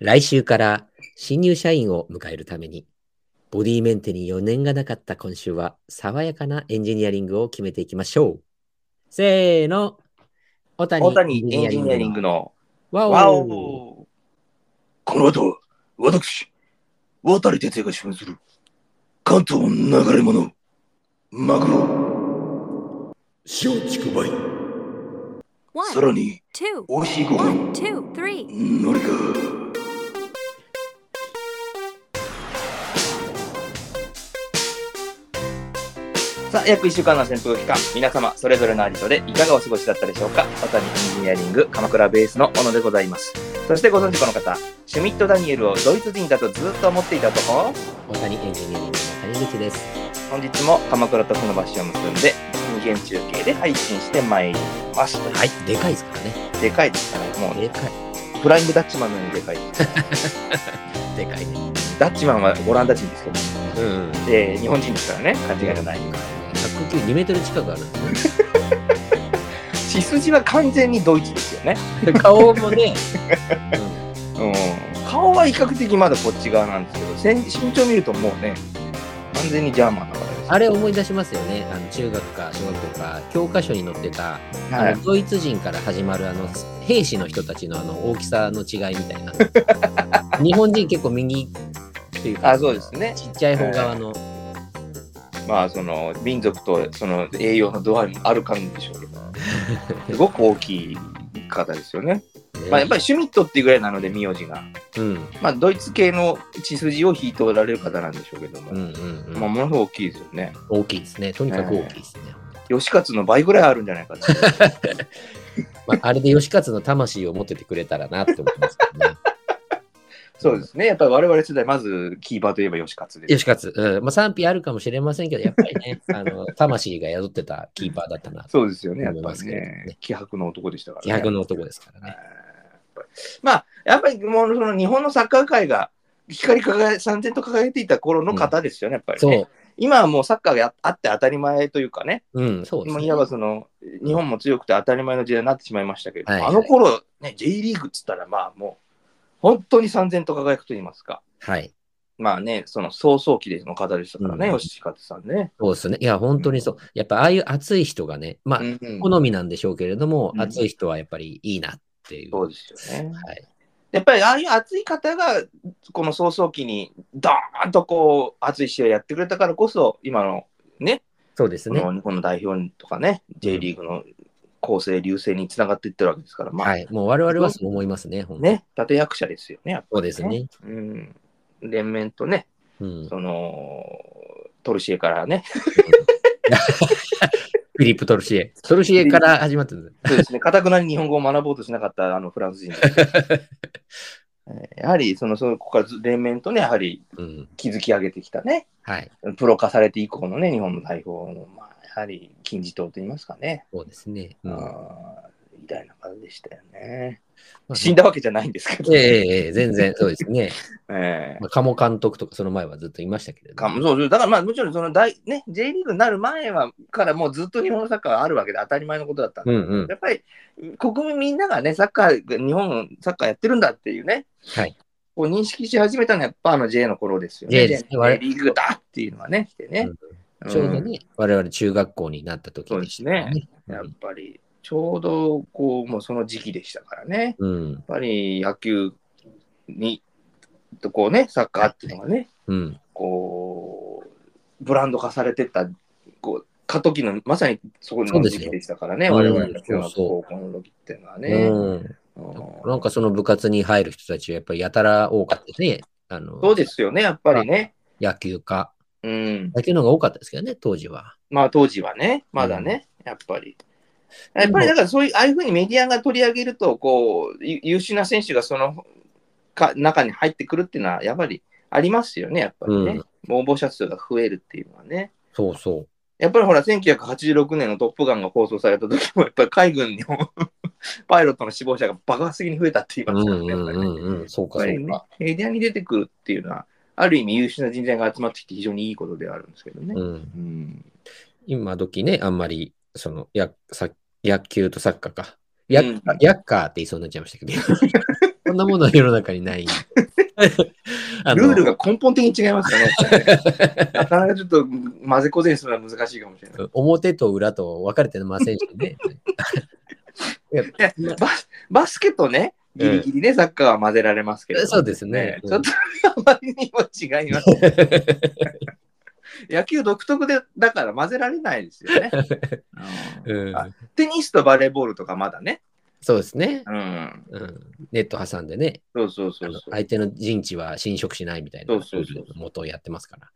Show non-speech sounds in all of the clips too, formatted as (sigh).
来週から新入社員を迎えるために、ボディメンテに余念がなかった今週は、爽やかなエンジニアリングを決めていきましょう。せーの。小谷大谷エンジニアリングのワオワオこの後は私、渡哲也が主演する関東流れ物、マグロ、松竹梅、さらに美味しいご飯.のりか。さあ、約1週間の扇風期間、皆様、それぞれのアジトでいかがお過ごしだったでしょうか？渡谷エンジニアリング鎌倉ベースの小野でございます。そしてご存知この方、シュミット・ダニエルをドイツ人だとずっと思っていたとこ小谷エンジニアリングの谷口です。本日も鎌倉と船橋を結んで、人間中継で配信してまいります。はい、でかいですからね。でかいですからね。もでかい。う、フライングダッチマンのようにでかい (laughs) でかいね。ダッチマンはオランダ人ですけど、うん。で、日本人ですからね、間違いのない。192メートル近くあるんですね。血筋は完全にドイツですよね。顔もね、(laughs) うん。顔は比較的まだこっち側なんですけど、身長見るともうね、完全にジャーマンだからです。あれ思い出しますよね。あの中学か小学校か教科書に載ってた、はいあのドイツ人から始まるあの兵士の人たちのあの大きさの違いみたいな。日本人結構右っていうか、あ、そうですね。ちっちゃい方側の。まあ、その民族とその栄養の度合いもあるかんでしょうけど、(laughs) すごく大きい方ですよね。ねまあ、やっぱりシュミットっていうぐらいなので、名字が。うんまあ、ドイツ系の血筋を引いておられる方なんでしょうけども、うんうんうんまあ、ものすごく大きいですよね。大きいですね。とにかく大きいですね。吉勝の倍ぐらいあるんじゃないかな。(laughs) まあ、あれで吉勝の魂を持っててくれたらなって思いますけどね。そうですね。やっぱり我々世代、まずキーパーといえば吉勝です。吉勝、うんまあ、賛否あるかもしれませんけど、やっぱりね、(laughs) あの魂が宿ってたキーパーだったな。そうですよね。やっぱりねね。気迫の男でしたから気迫の男ですからね。まあ、やっぱりもうその日本のサッカー界が光り輝い、三千と輝いていた頃の方ですよね、やっぱりね。そう、今はもうサッカーがあって当たり前というかね、うん、そうですね。今いわばその日本も強くて当たり前の時代になってしまいましたけど、はいあの頃、ね、J リーグっつったら、まあもう、本当に三千と輝くと言いますか。はい。まあね、その早々期での方でしたからね、うん吉勝さんね。そうですね。いや、本当にそう。やっぱああいう熱い人がね、まあ、うんうん好みなんでしょうけれども、うん熱い人はやっぱりいいなっていう。そうですよね。はい。やっぱりああいう熱い方が、この早々期にドーンとこう、熱い試合やってくれたからこそ、今のね、そうですね。日本の代表とかね、J リーグの構成、流星につながっていってるわけですから、まあ、はい。もう我々はそう思いますね、本当に。ね、立役者ですよね、やっぱそうですね。うん。連綿とね、うん。その、トルシエからね、(laughs) フィリップ・トルシエ。トルシエから始まってる。そうですね、かたくなに日本語を学ぼうとしなかったあのフランス人 (laughs) やはり、その、そのここからず連綿とね、やはりうん。築き上げてきたね、はい。プロ化されて以降のね、日本の代表の、まあ、やはり金字塔と言いますかね、そうですね。うんあー偉大な方でしたよね。まあ死んだわけじゃないんですけど、ええええ全然そうですね。(laughs) えーまあ、鴨監督とかその前はずっといましたけれども。かそうそうだからまあもちろんその大、ね、J リーグになる前はからもうずっと日本のサッカーがあるわけで当たり前のことだったんで、うんうん。やっぱり国民みんながねサッカー日本サッカーやってるんだっていうねはい。こう認識し始めたのはやっぱあの J の頃ですよね。J ですリーグだっていうのはね来てね、ちょうどうんね、我々中学校になった時でしたからね。やっぱりちょうどこうもうその時期でしたからね。うん。やっぱり野球にとこうねサッカーっていうのがね、うん。こうブランド化されてったこう過渡期のまさにそこの時期でしたからね、我々の中学高校の時っていうのはね。うん。うんなんかその部活に入る人たちはやっぱりやたら多かったですね。あのそうですよね、やっぱりね。野球か。うん、野球の方が多かったですけどね、当時は。まあ当時はね、まだね、やっぱり。やっぱりだからそういう、ああいうふうにメディアが取り上げると、こう、ゆ優秀な選手がそのか中に入ってくるっていうのは、やっぱりありますよね、やっぱりね。応募者数が増えるっていうのはね。そうそう。やっぱりほら、1986年のトップガンが放送された時も、やっぱり海軍の (laughs) パイロットの死亡者が爆発的に増えたって言いますからね、うんうんやっぱりね。うんうん。そうか、そうか。、メディアに出てくるっていうのは、ある意味優秀な人材が集まってきて非常にいいことではあるんですけどね。うん。うん今時ね、あんまり、その、やさ野球とサッカーか。やうんヤッカーって言いそうになっちゃいましたけど。(laughs) そんなものは世の中にない。(laughs) ルールが根本的に違いますよね。なかなかちょっと混ぜこぜにするのは難しいかもしれない。表と裏と分かれてませんしね。(laughs) バスバスケとね、ギリギリでサッカーは混ぜられますけど、そうですね。ちょっとあまりにも違います。(laughs) 野球独特で、だから混ぜられないですよね。(laughs) うんあテニスとバレーボールとかまだね。そうですね、うん。うん。ネット挟んでね、そうそうそあう相手の陣地は侵食しないみたいなそうそうそう元をやってますから。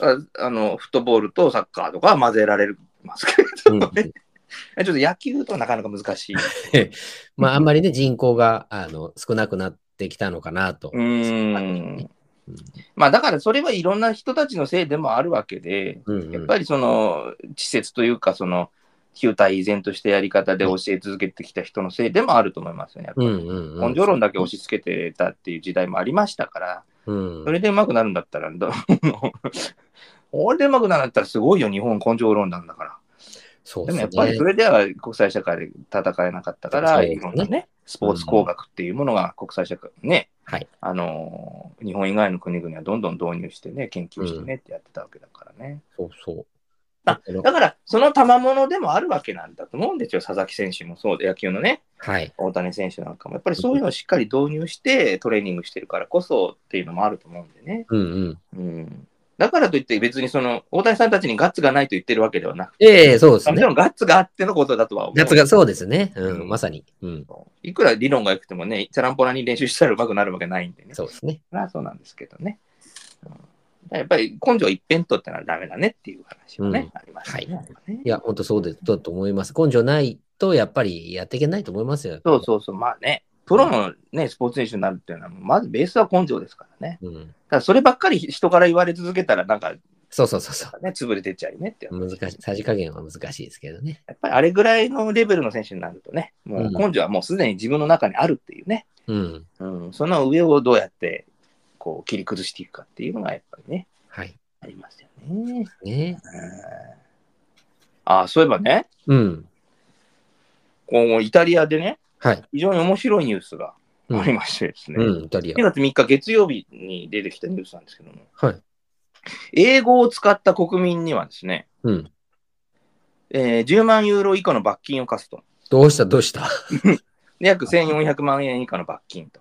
ああの、フットボールとサッカーとかは混ぜられますけどうんね。(laughs) ちょっと野球とはなかなか難しい。(laughs) まあ、あんまりね、人口があの少なくなってきたのかなと。うーん。まあだからそれはいろんな人たちのせいでもあるわけで、うんうんやっぱりその稚拙というか、その旧体依然としたやり方で教え続けてきた人のせいでもあると思いますよね。やっぱりうんうんうん根性論だけ押し付けてたっていう時代もありましたから、うんそれでうまくなるんだったら、ど (laughs) これでうまくなるんだったらすごいよ、日本根性論なんだから。そうでもですねやっぱりそ。れでは国際社会で戦えなかったから、ねいろんなね、スポーツ工学っていうものが国際社会ね、はい。あのー日本以外の国々はどんどん導入してね、研究してねってやってたわけだからね。そうそう。あだから、その賜物でもあるわけなんだと思うんですよ、佐々木選手もそうで、野球のね、はい。大谷選手なんかも、やっぱりそういうのをしっかり導入してトレーニングしてるからこそっていうのもあると思うんでね。うんうん。うん、だからといって、別にその大谷さんたちにガッツがないと言ってるわけではなくて、ええそうですねもちろ。んガッツがあってのことだとは思う。やつが、そうですね。う、うんんまさに。うん。いくら理論が良くてもね、チャランポラに練習したら上手くなるわけないんでね。そうですね。まあそうなんですけどね。うんやっぱり根性一辺倒ってのはダメだねっていう話もね、うんありますよね。はいいや、本当そうです。だと思います。根性ないと、やっぱりやっていけないと思いますよ。そうそうそう、まあね、プロのね、スポーツ選手になるっていうのは、まずベースは根性ですからね。うん。だそればっかり人から言われ続けたら、なんかそうそうそうそう。ね、潰れてっちゃうよねって。難しい。さじ加減は難しいですけどね。やっぱりあれぐらいのレベルの選手になるとね、もう根性はもうすでに自分の中にあるっていうね、うん。うん、その上をどうやってこう切り崩していくかっていうのがやっぱりね、はい。ありますよね。ね。うんあそういえばね、うん。こうイタリアでね、はい。非常に面白いニュースがうんありましてですね、うん、イタリア2。月3日月曜日に出てきたニュースなんですけども、はい。英語を使った国民にはですね、うん。えー10万ユーロ以下の罰金を課すと。どうした？どうした？で (laughs) 約1400万円以下の罰金と。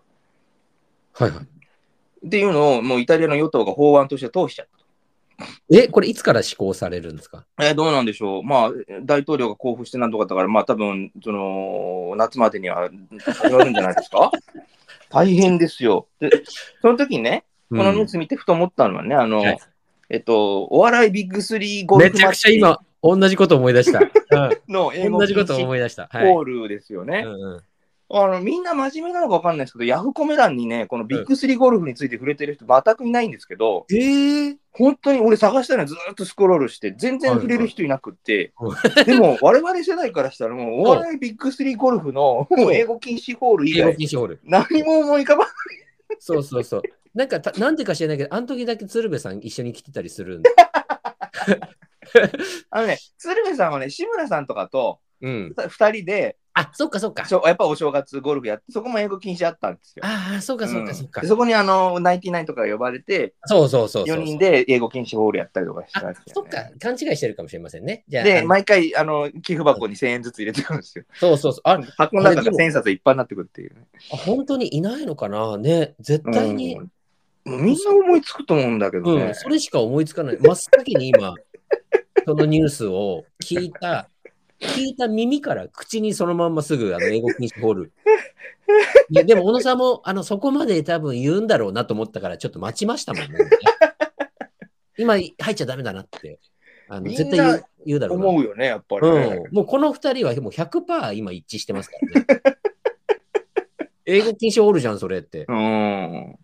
はいはい。っていうのをもうイタリアの与党が法案として通しちゃった。え、これいつから施行されるんですか？えーどうなんでしょう。まあ、大統領が交付してなんとかだから、まあ多分、その、夏までには始まるんじゃないですか？(laughs) 大変ですよ。で、その時にね、このニュース見てふと思ったのはね、あの、はいえっと、お笑いビッグスリーゴルめちゃくちゃ今、同じこと思い出した。うん、(laughs) の英語同じこと思い出した。はい。コールですよね。うんうんあのみんな真面目なのか分かんないですけど、ヤフコメ欄にね、このビッグスリーゴルフについて触れてる人、全くいないんですけど、えー、本当に俺探したのずーっとスクロールして、全然触れる人いなくって、はいでも我々世代からしたら、もうお笑いビッグスリーゴルフのもう英語禁止ホール以英語外、禁止ホール。何も思い浮かばない。そうそうそう。なんかた、なんでか知らないけど、あの時だけ鶴瓶さん一緒に来てたりするんで。(laughs) あのね、鶴瓶さんはね、志村さんとかとうん。2人で、あ、そっかそっか。やっぱお正月ゴルフやって、そこも英語禁止あったんですよ。ああ、そっかそっかそっかうんで。そこにあの、ナインティナインとかが呼ばれて、そうそうそうそう。4人で英語禁止ホールやったりとかしてたよねそっか、勘違いしてるかもしれませんね。じゃあ、で、毎回、あの、寄付箱に1000円ずつ入れてくるんですよ。そうそうそう。あ、箱の中が1000円札いっぱいになってくるっていうね。あ本当にいないのかな？ね、絶対に。うんみんな思いつくと思うんだけどね。うん、それしか思いつかない。真っ先に今、そのニュースを聞いた、聞いた耳から口にそのまんますぐあの英語禁止ホール。(laughs) いやでも、小野さんもあのそこまで多分言うんだろうなと思ったから、ちょっと待ちましたもんね。今、入っちゃダメだなって。あの絶対言う言うだろうな。思うよね、やっぱりね。うん、もうこの二人はもう100%今一致してますからね。(laughs) 英語禁止ホールじゃん、それって。うん。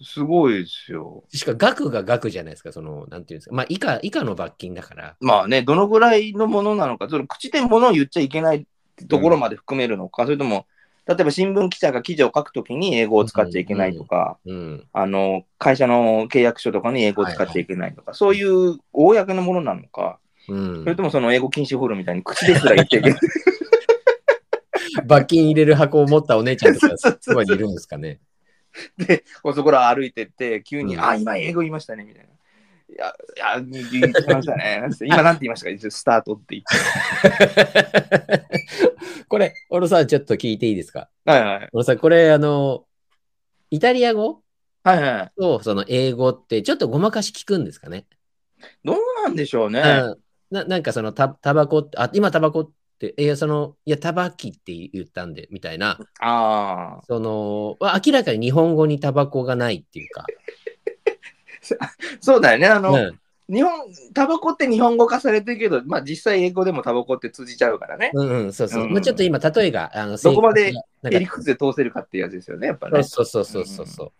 すごいですよ。しかも額が額じゃないですか、その、なんていうんですか。まあ、以下、以下の罰金だから。まあね、どのぐらいのものなのか、その口でものを言っちゃいけないところまで含めるのか、それとも、例えば新聞記者が記事を書くときに英語を使っちゃいけないとか、うん。あの、会社の契約書とかに英語を使っちゃいけないとか、そういう公のものなのか、うんそれともその英語禁止ホールみたいに口ですら言っちゃいけない。(laughs) 罰金入れる箱を持ったお姉ちゃんとか、そうそうそうそばにいるんですかね。(laughs) で、そこら歩いてって、急に、うんあ、今英語言いましたね、みたいな。いや、いや、言ってましたね。(laughs) 今なんて言いましたか？一応スタートって言って。(laughs) これ、小野さん、ちょっと聞いていいですか？はいはい。小野さん、これ、あの、イタリア語？はいはい。とその英語って、ちょっとごまかし聞くんですかね？どうなんでしょうね。うんななんかそのタタバコって、あ、今タバコって、いや、その、いや、タバキって言ったんで、みたいな、ああ。その、ま明らかに日本語にタバコがないっていうか、(laughs) そうだよね。あの、うん日本、タバコって日本語化されてるけど、まあ実際英語でもタバコって通じちゃうからね。うんうん、そうそう。うんまあ、ちょっと今、例えが、あの、どこまでエリクツで通せるかっていうやつですよね、やっぱね。そうそうそうそうそう。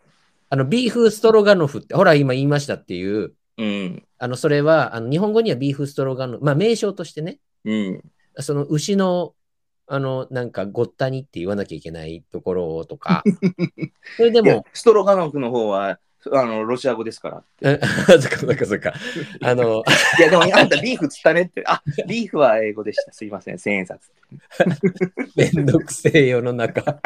あの、ビーフストロガノフって、ほら、今言いましたっていう、うん。あの、それは、あの日本語にはビーフストロガノフ、まあ、名称としてね、うん。その牛の、あの、なんか、ごったにって言わなきゃいけないところとか、(laughs) それででもも、、ストロガノフの方は、あの、ロシア語ですから。(laughs) えそっかそっかそっか。(laughs) あの、いや、でも、あんたビーフつったねって。あ、ビーフは英語でした。すいません、千円札。めんどくせえ世の中。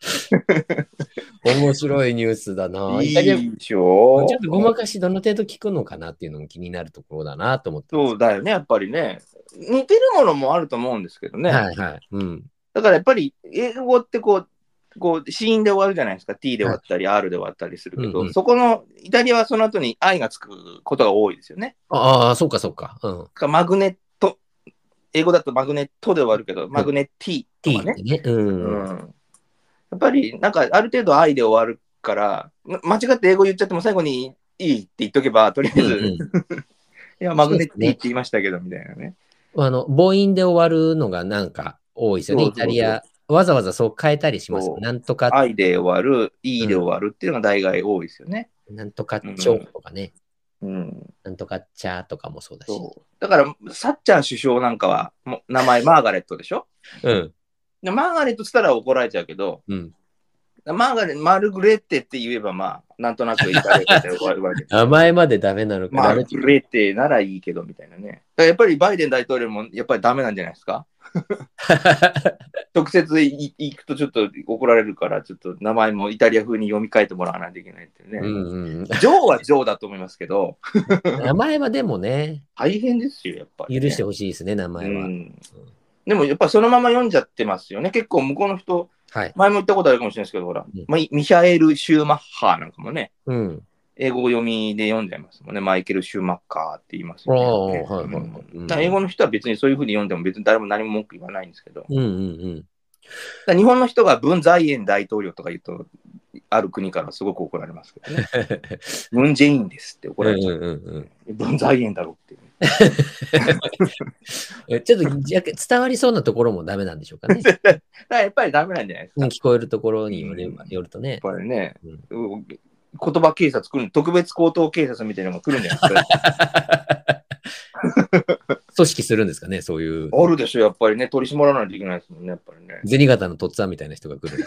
(laughs) 面白いニュースだな。いいでしょちょっとごまかしどの程度聞くのかなっていうのも気になるところだなと思って。そうだよね、やっぱりね。似てるものもあると思うんですけどね。はいはい。うん。だからやっぱり、英語ってこう、こう、子音で終わるじゃないですか。t で終わったり、r で終わったりするけど、うんうんそこの、イタリアはその後に i がつくことが多いですよね。ああ、そうかそうか。うん。かマグネット、英語だとマグネットで終わるけど、マグネッティと t か。ね。うん。うんやっぱり、なんか、ある程度愛で終わるから、ま間違って英語言っちゃっても最後にいいって言っとけば、とりあえず、うんうん (laughs) いや、マグネッテそうですねィって言いましたけど、みたいなね。あの、母音で終わるのがなんか多いですよね。イタリア。わざわざそう変えたりしますなんとか、愛で終わる、いいで終わるっていうのが大概多いですよね。なんとかちょとかね。うん。なんとかちゃとかもそうだし。だから、サッチャー首相なんかは、名前マーガレットでしょ？うん。でマーガレットっつったら怒られちゃうけど、うん。マーガレマルグレッテって言えば、まあ、なんとなくイタリアで終わるわけです。(laughs) 名前までダメなのか。マルグレッテならいいけど、みたいなね。やっぱりバイデン大統領もやっぱりダメなんじゃないですか？(laughs) 直接い行くとちょっと怒られるから、ちょっと名前もイタリア風に読み替えてもらわないといけないってね。うんうん。ジョーはジョーだと思いますけど、(laughs) 名前はでもね、大変ですよ、やっぱり、許してほしいですね、名前は。うんでもやっぱそのまま読んじゃってますよね。結構向こうの人、はい。前も言ったことあるかもしれないですけど、ほら、うんまあ、ミヒャエル・シューマッハーなんかもね、うん。英語読みで読んじゃいますもんね。マイケル・シューマッカーって言いますよね。英語の人は別にそういうふうに読んでも別に誰も何も文句言わないんですけど、だかうんうんら日本の人が文在寅大統領とか言うと、ある国からすごく怒られますけどね。(laughs) ムン・ジェインですって怒うん。られちゃう。うんうんうん文在寅だろっていうね。(laughs) えちょっと伝わりそうなところもダメなんでしょうかね。(laughs) やっぱりダメなんじゃないですか。うん聞こえるところによればよるとねやっ。ぱりね、うん言葉警察来る、特別高等警察みたいなのが来るんじゃないですか。(laughs) 組織するんですかね、そういう。あるでしょ、やっぱりね、取り締まらないといけないですもんね、やっぱりね。銭形のとっつぁんみたいな人が来る。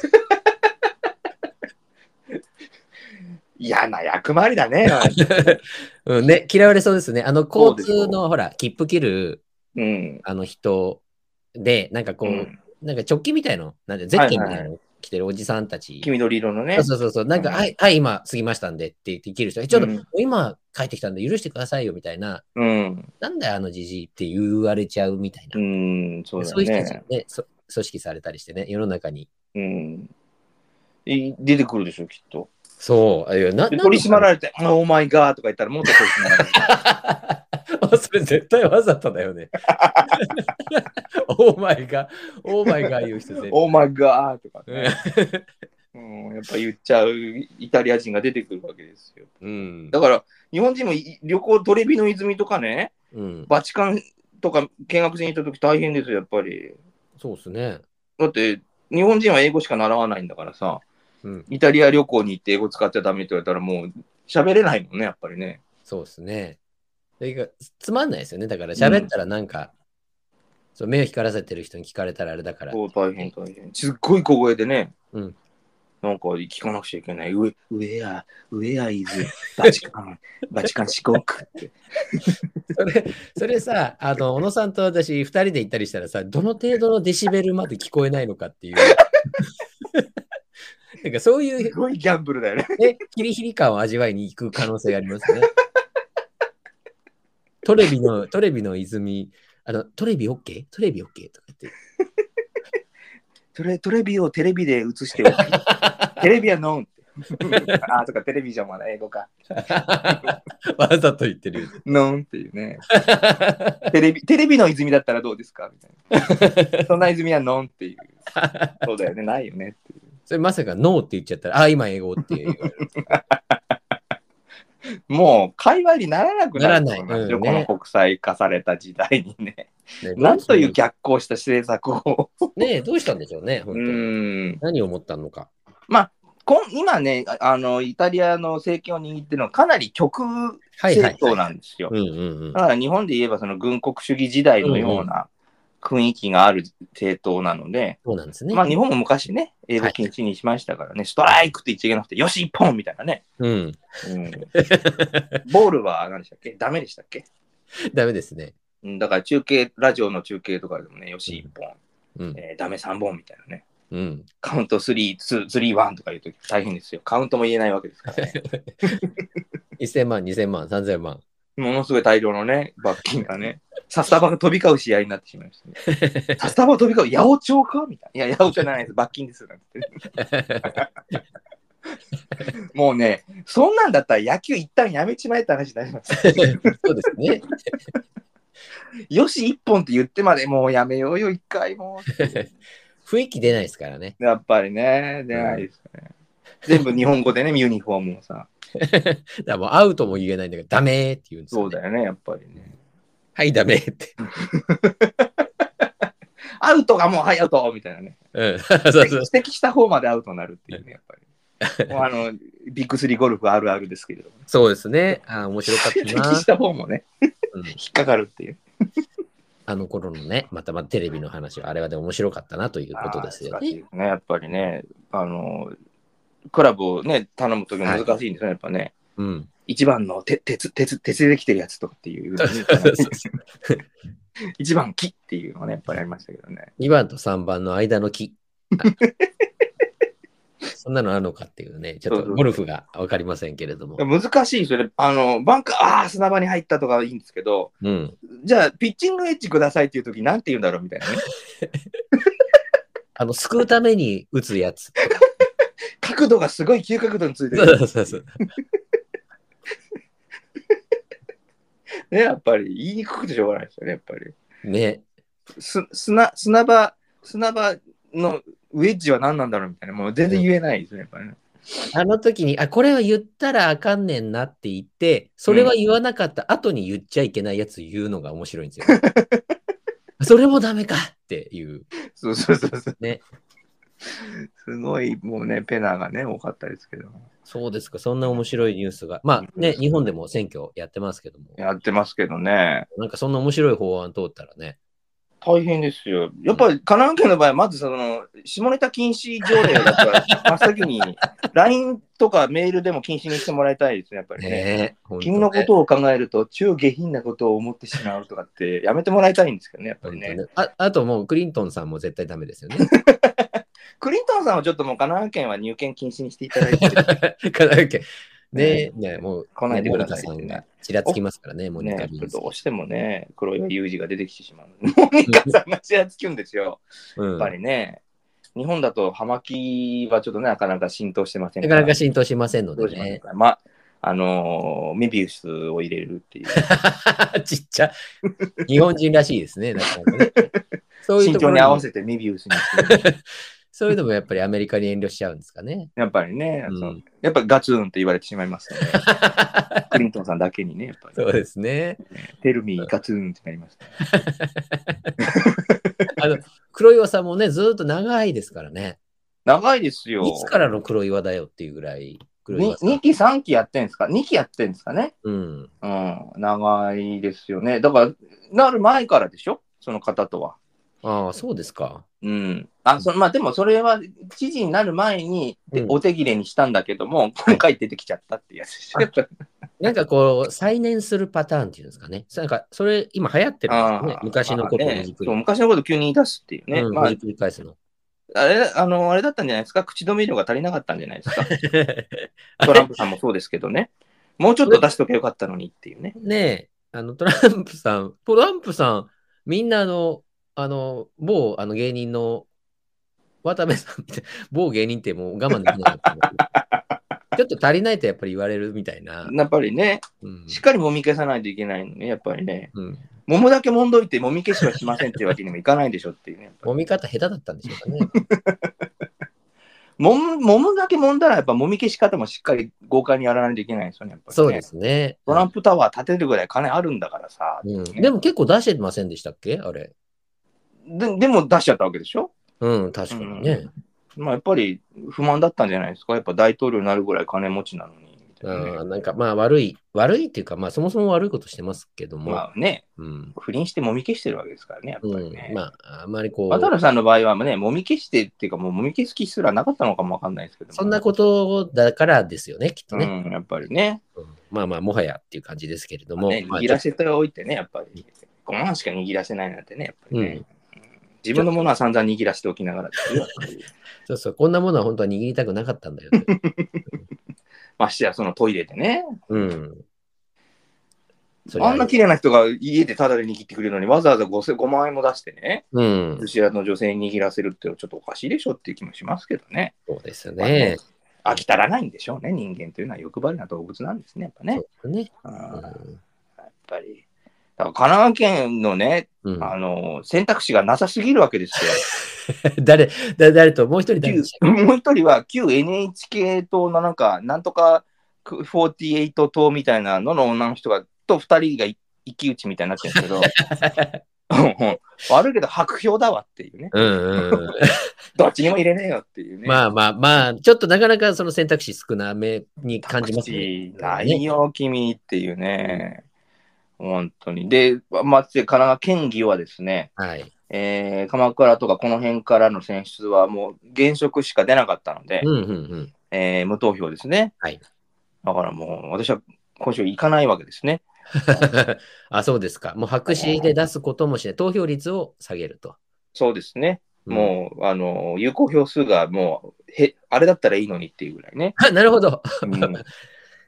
嫌な役回りだね。(laughs) うんね、嫌われそうですね。あの、交通の、ほら、切符切る、うん。あの人で、なんかこう、うんなんか直帰みたいの、なんで、ゼッケンみたいなの着てるおじさんたち。黄緑色のね。そうそうそうなんか、うんはい、はい、今過ぎましたんでって言って切る人、えちょっと、うん今帰ってきたんで許してくださいよみたいな、うん。なんだよ、あのじじいって言われちゃうみたいな。うん、そうだそういう人たちがね。ねそ組織されたりしてね、世の中に。うん。い出てくるでしょ、きっと。そう、あいやなで取り締まれられて、オーマイガーとか言ったらもっと取り締まられる。(laughs) それ絶対わざとだよね。オーマイガー、オーマイガー言う人絶対。オーマイガーとかうね。うん、やっぱ言っちゃうイタリア人が出てくるわけですよ。ん。だから、日本人もい旅行、トレビの泉とかね、うん、バチカンとか見学しに行った時大変ですよ、やっぱり。そうですね。だって、日本人は英語しか習わないんだからさ、うん、イタリア旅行に行って英語使っちゃダメって言われたらもう喋れないもんね、やっぱりね。そうですね。つまんないですよね。だから喋ったらなんか、そう目を光らせてる人に聞かれたらあれだから。そう、大変大変。すっごい小声でね、うんなんか聞かなくちゃいけない。ウェウェア、ウェアイズ、バチカン、(laughs) バチカン四国って。それ、それさ、あの、小野さんと私、二人で行ったりしたらさ、どの程度のデシベルまで聞こえないのかっていう。なんかそういうすごいギャンブルだよね。ね、ヒリヒリ感を味わいに行く可能性がありますね。トレビの、トレビの泉、あの、トレビ OK? トレビ OK? とか言って。トレトレビをテレビで映して。(laughs) テレビはノン。あーとかテレビじゃまだ英語か。(laughs) わざと言ってる。ノンっていうね。テレビテレビの泉だったらどうですか？みたいな。そんな泉はノンっていう。そうだよね。ないよねっていう。それまさかノーって言っちゃったら、あ、今英語って言われる。もう会話にならなくなるとならないうんねこの国際化された時代にね。ねなんという逆行した政策を。ねどうしたんでしょうね、う本当に。ん。何を思ったのか。こん今ねあ、あの、イタリアの政権を握ってるのはかなり極政党はい。なんですよ。だ。から日本で言えばその軍国主義時代のような雰囲気がある政党なので、そうなんですね。まあ日本も昔ね、英語禁止にしましたからね、ストライクって言っちゃいけなくて、よし、一本みたいなね。うん。うん、ボールは何でしたっけ？ダメでしたっけ？(laughs) ダメですね。うんだから中継、ラジオの中継とかでもね、よし、一本、うん。えーダメ三本みたいなね。うん。カウント3、2、3、1とか言うとき大変ですよ。カウントも言えないわけですからね。(laughs) 1000万、2000万、3000万。ものすごい大量のね、罰金がね、サスタバが飛び交う試合になってしまいましたね。サスタバ飛び交う、八百長か？みたいな。いや、八百長じゃないです。罰金です。なんて (laughs) もうね、そんなんだったら野球一旦やめちまえって話になります。そうですね。よし、一本って言ってまでもうやめようよ、一回もう。(laughs) 雰囲気出ないですからね。やっぱりね、出ないですね。全部日本語でね、ユニフォームをさ。(laughs) だからもうアウトも言えないんだけど、ダメーって言うんですよ、ね。そうだよね、やっぱりね。はい、ダメーって。(laughs) アウトがもう、はい、アウトみたいなね。うん。そうそう。指摘した方までアウトになるっていうね、やっぱり。もうあの、ビッグスリーゴルフあるあるですけれども。そうですね。あー面白かった指な摘。した方もね、うん引っかかるっていう。あの頃のね、またまたテレビの話はあれはで面白かったなということですよね。あー難しいですね。やっぱりね、あの、クラブをね、頼むときも難しいんですよね、やっぱね。うん。一番の鉄、鉄、鉄、鉄でできてるやつとかっていう、(laughs) 一番木っていうのがね、やっぱりありましたけどね。2番と3番の間の木。(laughs) そんなのあるのかっていうね、ちょっとゴルフが分かりませんけれども。難しいですよね。あの、バンカー、ああ、砂場に入ったとかいいんですけど、うん。じゃあ、ピッチングエッジくださいっていうとき、なんて言うんだろうみたいなね。(laughs) あの、救うために打つやつ。角度がすごい急角度についてそる。うそうそう。ね、やっぱり言いにくくてしょうがないですよね、やっぱり。ね。す砂砂場、砂場のウェッジは何なんだろうみたいな、もう全然言えないですね、やっぱりね。あの時に、あ、これは言ったらあかんねんなって言って、それは言わなかった後に言っちゃいけないやつ言うのが面白いんですよ。(laughs) それもダメかっていう。そうそうそうそう。ね。すごい、もうね、ペナがね、多かったですけど。そうですか、そんな面白いニュースが。まあね、日本でも選挙やってますけども、やってますけどね。なんかそんな面白い法案通ったらね。大変ですよ。やっぱり神奈川県の場合は、まずその、下ネタ禁止条例だったら、(laughs) 真っ先に、LINE とかメールでも禁止にしてもらいたいですね、やっぱりね。ね君のことを考えると、超下品なことを思ってしまうとかって、やめてもらいたいんですけどね、やっぱりね。ねああともうクリントンさんも絶対ダメですよね。(laughs) クリントンさんはちょっともう神奈川県は入県禁止にしていただいて、(laughs) 神奈川県。ねえ、ねもう、来ないでくださいねがちらつきますからね、モニカね、ビンスちょっとどうしてもね、黒岩祐二が出てきてしまう。モニカさんがちらつきゅんですよ。うんやっぱりね、日本だと葉巻はちょっとね、なかなか浸透してませんなかなか浸透しませんのでね。か、まあ、あのーメビウスを入れるっていう。(laughs) ちっちゃ。日本人らしいですね、なかなかね。(laughs) そういう身ところに長に合わせてメビウスにしてる。そういうのもやっぱりアメリカに遠慮しちゃうんですかね。(laughs) やっぱりね、うんやっぱガツンって言われてしまいますよね。(laughs) クリントンさんだけにね、やっぱり。そうですね。テルミーガツンってなりました、(laughs) あの、黒岩さんもね、ずーっと長いですからね。長いですよ。いつからの黒岩だよっていうぐらい。黒岩さん2期3期やってんですか ?2 期やってんですかね？うん。うん、長いですよね。だから、なる前からでしょ？その方とは。ああ、そうですか。うん。あ、そまあでもそれは知事になる前にお手切れにしたんだけども、今回出てきちゃったってやつでなんかこう、再燃するパターンっていうんですかね。なんか、それ、今流行ってるんですよね昔のことをまあね昔のこと急に言い出すっていうね。まあうんほじ、くり返すの。あれ、あの、あれだったんじゃないですか？口止め料が足りなかったんじゃないですか？(laughs) トランプさんもそうですけどね。もうちょっと出しとけばよかったのにっていうね。ねえ、あの、トランプさん、トランプさん、みんなあの、あの、某あの芸人の渡部さんみたいな、某芸人ってもう我慢できないかった。ちょっと足りないとやっぱり言われるみたいな。やっぱりね、うんしっかり揉み消さないといけないのね、やっぱりね。うん、だけ揉んどいて揉み消しはしませんっていうわけにもいかないでしょっていうね。やっぱり揉み方下手だったんでしょうかね。揉む揉むだけ揉んだら、やっぱ揉み消し方もしっかり豪快にやらないといけないですよね。やっぱりねそうですね。トランプタワー建てるぐらい金あるんだからさ。うん、ねでも結構出してませんでしたっけ？あれ。ででも出しちゃったわけでしょ？うん、確かにね。まあやっぱり不満だったんじゃないですか？やっぱ大統領になるぐらい金持ちなのに。みたいなねうん、なんかまあ悪い、悪いっていうか、まあそもそも悪いことしてますけども。まあね、うん。不倫して揉み消してるわけですからね、やっぱうんりね。まあ、あんまりこう。渡辺さんの場合はね、揉み消してっていうか、もう揉み消す気すらなかったのかもわかんないですけども。そんなことだからですよね、きっとね。うん、やっぱりね。うんまあまあ、もはやっていう感じですけれども。ねまあ握らせておいてね、やっぱり。5万しか握らせないなんてね、やっぱりね。自分のものは散々握らせておきながら (laughs) そうそう、こんなものは本当は握りたくなかったんだよね。(laughs) ましてやそのトイレでね。うん。あんな綺麗な人が家でタダで握ってくれるのに、わざわざ 5, 5万円も出してね、うん。寿司屋の女性に握らせるってちょっとおかしいでしょっていう気もしますけどね。そうですよね。飽き足らないんでしょうね、人間というのは欲張りな動物なんですね、やっぱね。そうですね。うんうやっぱり。だから神奈川県のね、んあの選択肢がなさすぎるわけですよ。(laughs) 誰、誰誰と、もう一人 (laughs) もう一人は旧 NHK 党のなんか、なんとか48党みたいなのの女の人がと二人が一騎打ちみたいになってるんですけど、(laughs) 悪いけど白票だわっていうね。けうんうんうん。どっちにも入れねえよっていうね。まあまあまあ、ちょっとなかなかその選択肢少なめに感じますね。ないよ、君っていうね。本当に。で、まあ、神奈川県議はですね、はい。えー鎌倉とかこの辺からの選出はもう現職しか出なかったので、うんうんうん。えー無投票ですね。はい。だからもう私は今週行かないわけですね。(laughs) あ、そうですか。もう白紙で出すこともしない。投票率を下げると。そうですね。うんもう、あの、有効票数がもう、へ、あれだったらいいのにっていうぐらいね。あ (laughs) なるほど。うん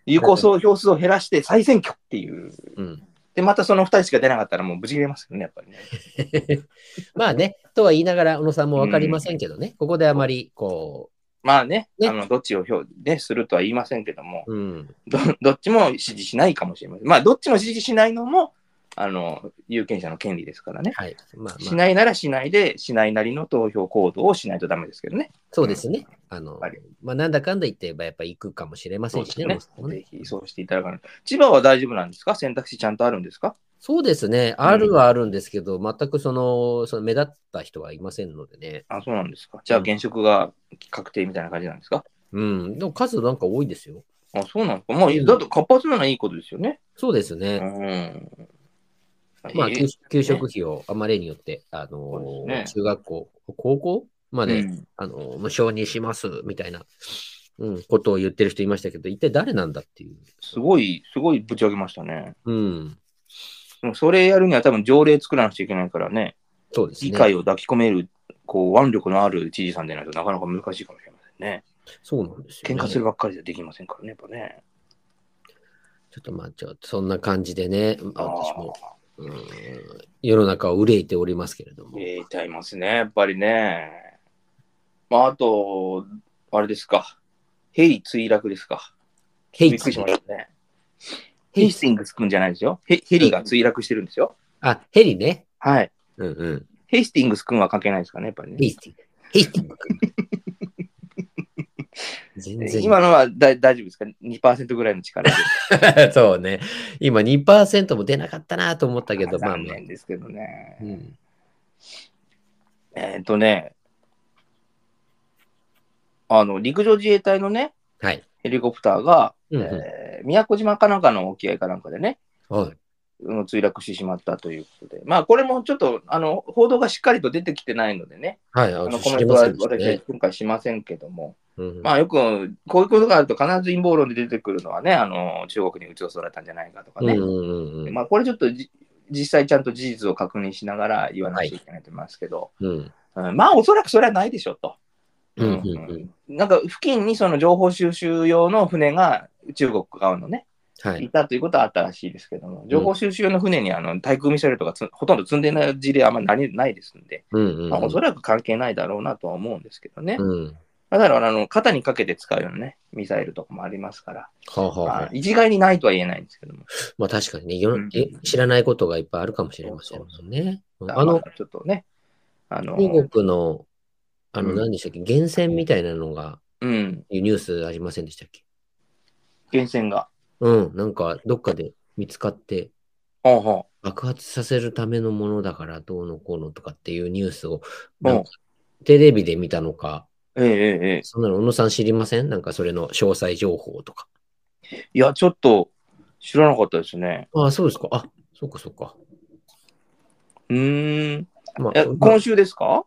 有効票数を減らして再選挙っていう。うん、で、またその2人しか出なかったらもう無事切れますよね、やっぱりね。(laughs) まあね、とは言いながら、小野さんも分かりませんけどね、ここであまり、こまあね、ね。あのどっちを票、ね、するとは言いませんけども、う、うん、どどっちも支持しないかもしれません。まあ、どっちも支持しないのも、あの、有権者の権利ですからね。はい。まあしまあ、ないならしないで、しないなりの投票行動をしないとダメですけどね。そうですね。あのはい、まあ、なんだかんだ言って、やっぱ行くかもしれませんしね。ねぜひそうしていただかない。千葉は大丈夫なんですか？選択肢ちゃんとあるんですか？そうですね。あるはあるんですけど、全くその、その目立った人はいませんのでね。あ、そうなんですか。じゃあ現職が確定みたいな感じなんですか？うん。でも数なんか多いですよ。あ、そうなんですか。まあ、うんだって活発なのはいいことですよね。そうですうね。ん。まあ、え給給食費をあまりによって、あのね中学校、高校まで、うんあの無償にしますみたいな、うん、ことを言ってる人いましたけど、一体誰なんだっていう。すごい、すごいぶち上げましたね。うん。でもそれやるには多分条例作らなくちゃいけないからね、そうですね。議会を抱き込める、こう、腕力のある知事さんでないとなかなか難しいかもしれませんね。そうなんですよ、ね。喧嘩するばっかりじゃできませんからね、やっぱね。ちょっとまあ、ちょっとそんな感じでね、あ私も、うん、世の中を憂いておりますけれども。ええちゃいますね、やっぱりね。まあ、あと、あれですか。ヘリ墜落ですか。ヘイびっくりしましたね。ヘイスティングス君じゃないですよ。ヘヘリが墜落してるんですよ。あ、ヘリね。はい。うんうん。ヘイスティングス君は関係ないですかね、やっぱりね。ヘイスティング。ヘイスティング。全然。今のはだ大丈夫ですか ?2% ぐらいの力で。(laughs) そうね。今2%も出なかったなと思ったけど、まあまあ。残念ですけどね。うん、えっ、とね、あの、陸上自衛隊のね、はい。ヘリコプターが、うんうんえー宮古島かなんかの沖合かなんかでね、はい。うん墜落してしまったということで、まあこれもちょっとあの報道がしっかりと出てきてないのでね、はい、ああのコメントは私はね。今回しませんけども、うんまあよくこういうことがあると必ず陰謀論で出てくるのはね、あの中国に撃ち落とされたんじゃないかとかね、うんうんまあこれちょっとじ実際ちゃんと事実を確認しながら言わなきゃいけないと思いますけど、うんうん。まあおそらくそれはないでしょうと。うんうん。うん。なんか付近にその情報収集用の船が中国側のね、はい。いたということはあったらしいですけども、情報収集用の船にあの対空ミサイルとかつほとんど積んでない事例はあんまりないないですんで、うんうんうん。まあ、おそらく関係ないだろうなとは思うんですけどね。うん。だからあの肩にかけて使うようなね、ミサイルとかもありますから、はあはあはまああ、一概にないとは言えないんですけども、まあ確かにね、世うん。え知らないことがいっぱいあるかもしれませんもんね。あの、まちょっとね、あの、中国の、あの、うん。何でしたっけ、源泉みたいなのが、うん、いうニュースありませんでしたっけ？源泉が。うん、なんか、どっかで見つかって、爆発させるためのものだからどうのこうのとかっていうニュースを、テレビで見たのか、う。ええええええ。そんなの小野さん知りません？なんかそれの詳細情報とか。いや、ちょっと知らなかったですね。ああ、そうですか。あ、そうかそうか。うーん。まあ、今週ですか？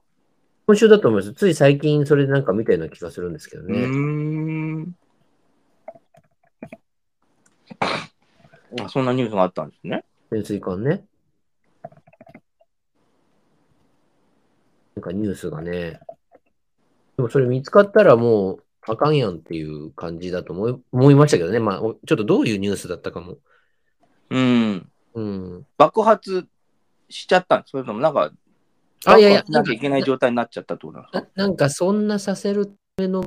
今週だと思います。つい最近それでなんか見たような気がするんですけどうね。ーん。あそんなニュースがあったんですね。潜水艦ね。なんかニュースがね。でもそれ見つかったらもうあかんやんっていう感じだと思い思いましたけどね。まあ、おちょっとどういうニュースだったかも。うん。うん。爆発しちゃったんですそれともなんか、あ、いやいや、なきゃいけない状態になっちゃったってことなんですか？ななんかそんなさせるための、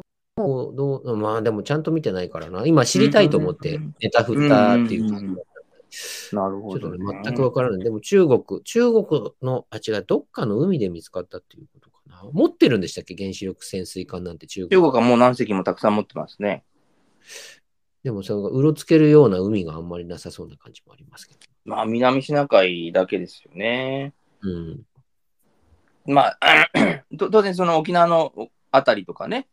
どうまあでもちゃんと見てないからな。今知りたいと思ってネタ振ったっていう感じだったなるほど、ちょっとねね。、全くわからない。でも中国、中国の、あ、違う、どっかの海で見つかったっていうことかな。持ってるんでしたっけ？原子力潜水艦なんて中国。中国はもう何隻もたくさん持ってますね。でも、その、うろつけるような海があんまりなさそうな感じもありますけど。まあ、南シナ海だけですよね。うん。まあ、(clears throat) と当然その沖縄のあたりとかね。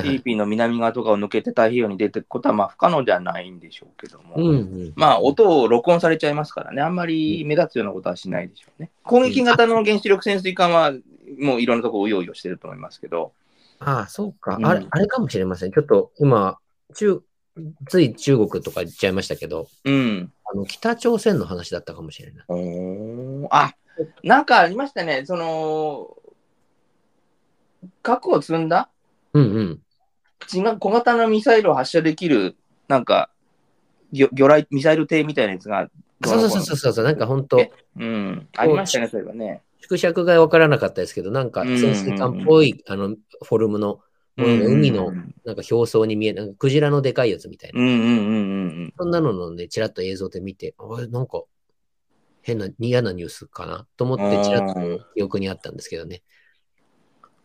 フィリピンの南側とかを抜けて太平洋に出ていくことはまあ不可能ではないんでしょうけども、うんうん。まあ音を録音されちゃいますからね、あんまり目立つようなことはしないでしょうね。攻撃型の原子力潜水艦はもういろんなところを用意をしてると思いますけど、ああ、そうか。うんあれ、あれかもしれません。ちょっと今、中、つい中国とか言っちゃいましたけど、うん。あの、北朝鮮の話だったかもしれない。おーあ、なんかありましたね、その、核を積んだうんうん。違う小型のミサイルを発射できる、なんか、魚魚雷、ミサイル艇みたいなやつが、そうそうそうそうそう、なんか本当えうん、ありましたね、そういえばね。縮尺が分からなかったですけど、なんか潜水艦っぽい、あの、フォルムの、海のうんなんか表層に見えなんかクジラのでかいやつみたいな。うんうんうんうんそんなののね、ちらっと映像で見て、あれ、なんか変な、嫌なニュースかなと思って、ちらっと記憶にあったんですけどね。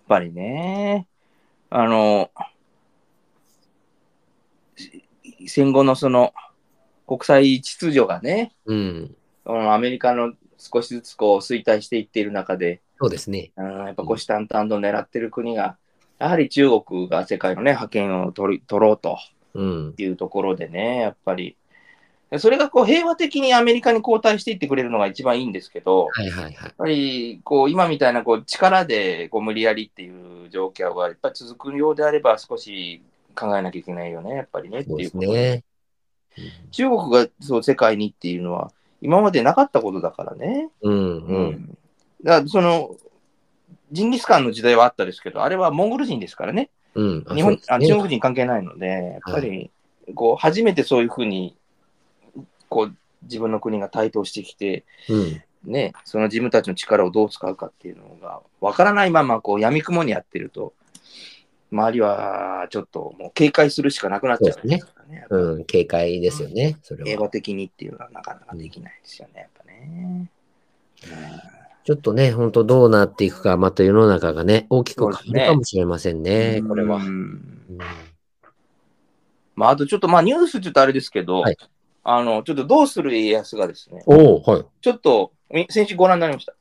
ぱりね、あの、し戦後のその国際秩序がね、うん。アメリカの少しずつこう衰退していっている中で、そうですね。うん、やっぱ虎視眈々と狙ってる国が、やはり中国が世界のね、覇権を取り取ろうとうん。いうところでね、やっぱり、それがこう平和的にアメリカに後退していってくれるのが一番いいんですけど、はいはいはい。やっぱりこう今みたいなこう力でこう無理やりっていう状況がやっぱり続くようであれば少し考えなきゃいけないよね、やっぱりねっていうことですね。中国がそう世界にっていうのは今までなかったことだからね。うんうん。だからそのジンギスカンの時代はあったですけど、あれはモンゴル人ですからね。うん。あ日本、あ中国人関係ないので、やっぱりこう初めてそういうふうにこう自分の国が台頭してきて、うん。ね、その自分たちの力をどう使うかっていうのがわからないままこう闇雲にやってると、周りはちょっともう警戒するしかなくなっちゃうんですからね。うん。警戒ですよね。それは。平和的にっていうのはなかなかできないですよね、やっぱね。ちょっとね、本当どうなっていくか、また世の中がね、大きく変わるかもしれませんね、これは。うんうんまあ、あとちょっとまあニュースちょっとあれですけど、はいあの、ちょっとどうする家康がですね、おおはい。ちょっとみ先週ご覧になりました？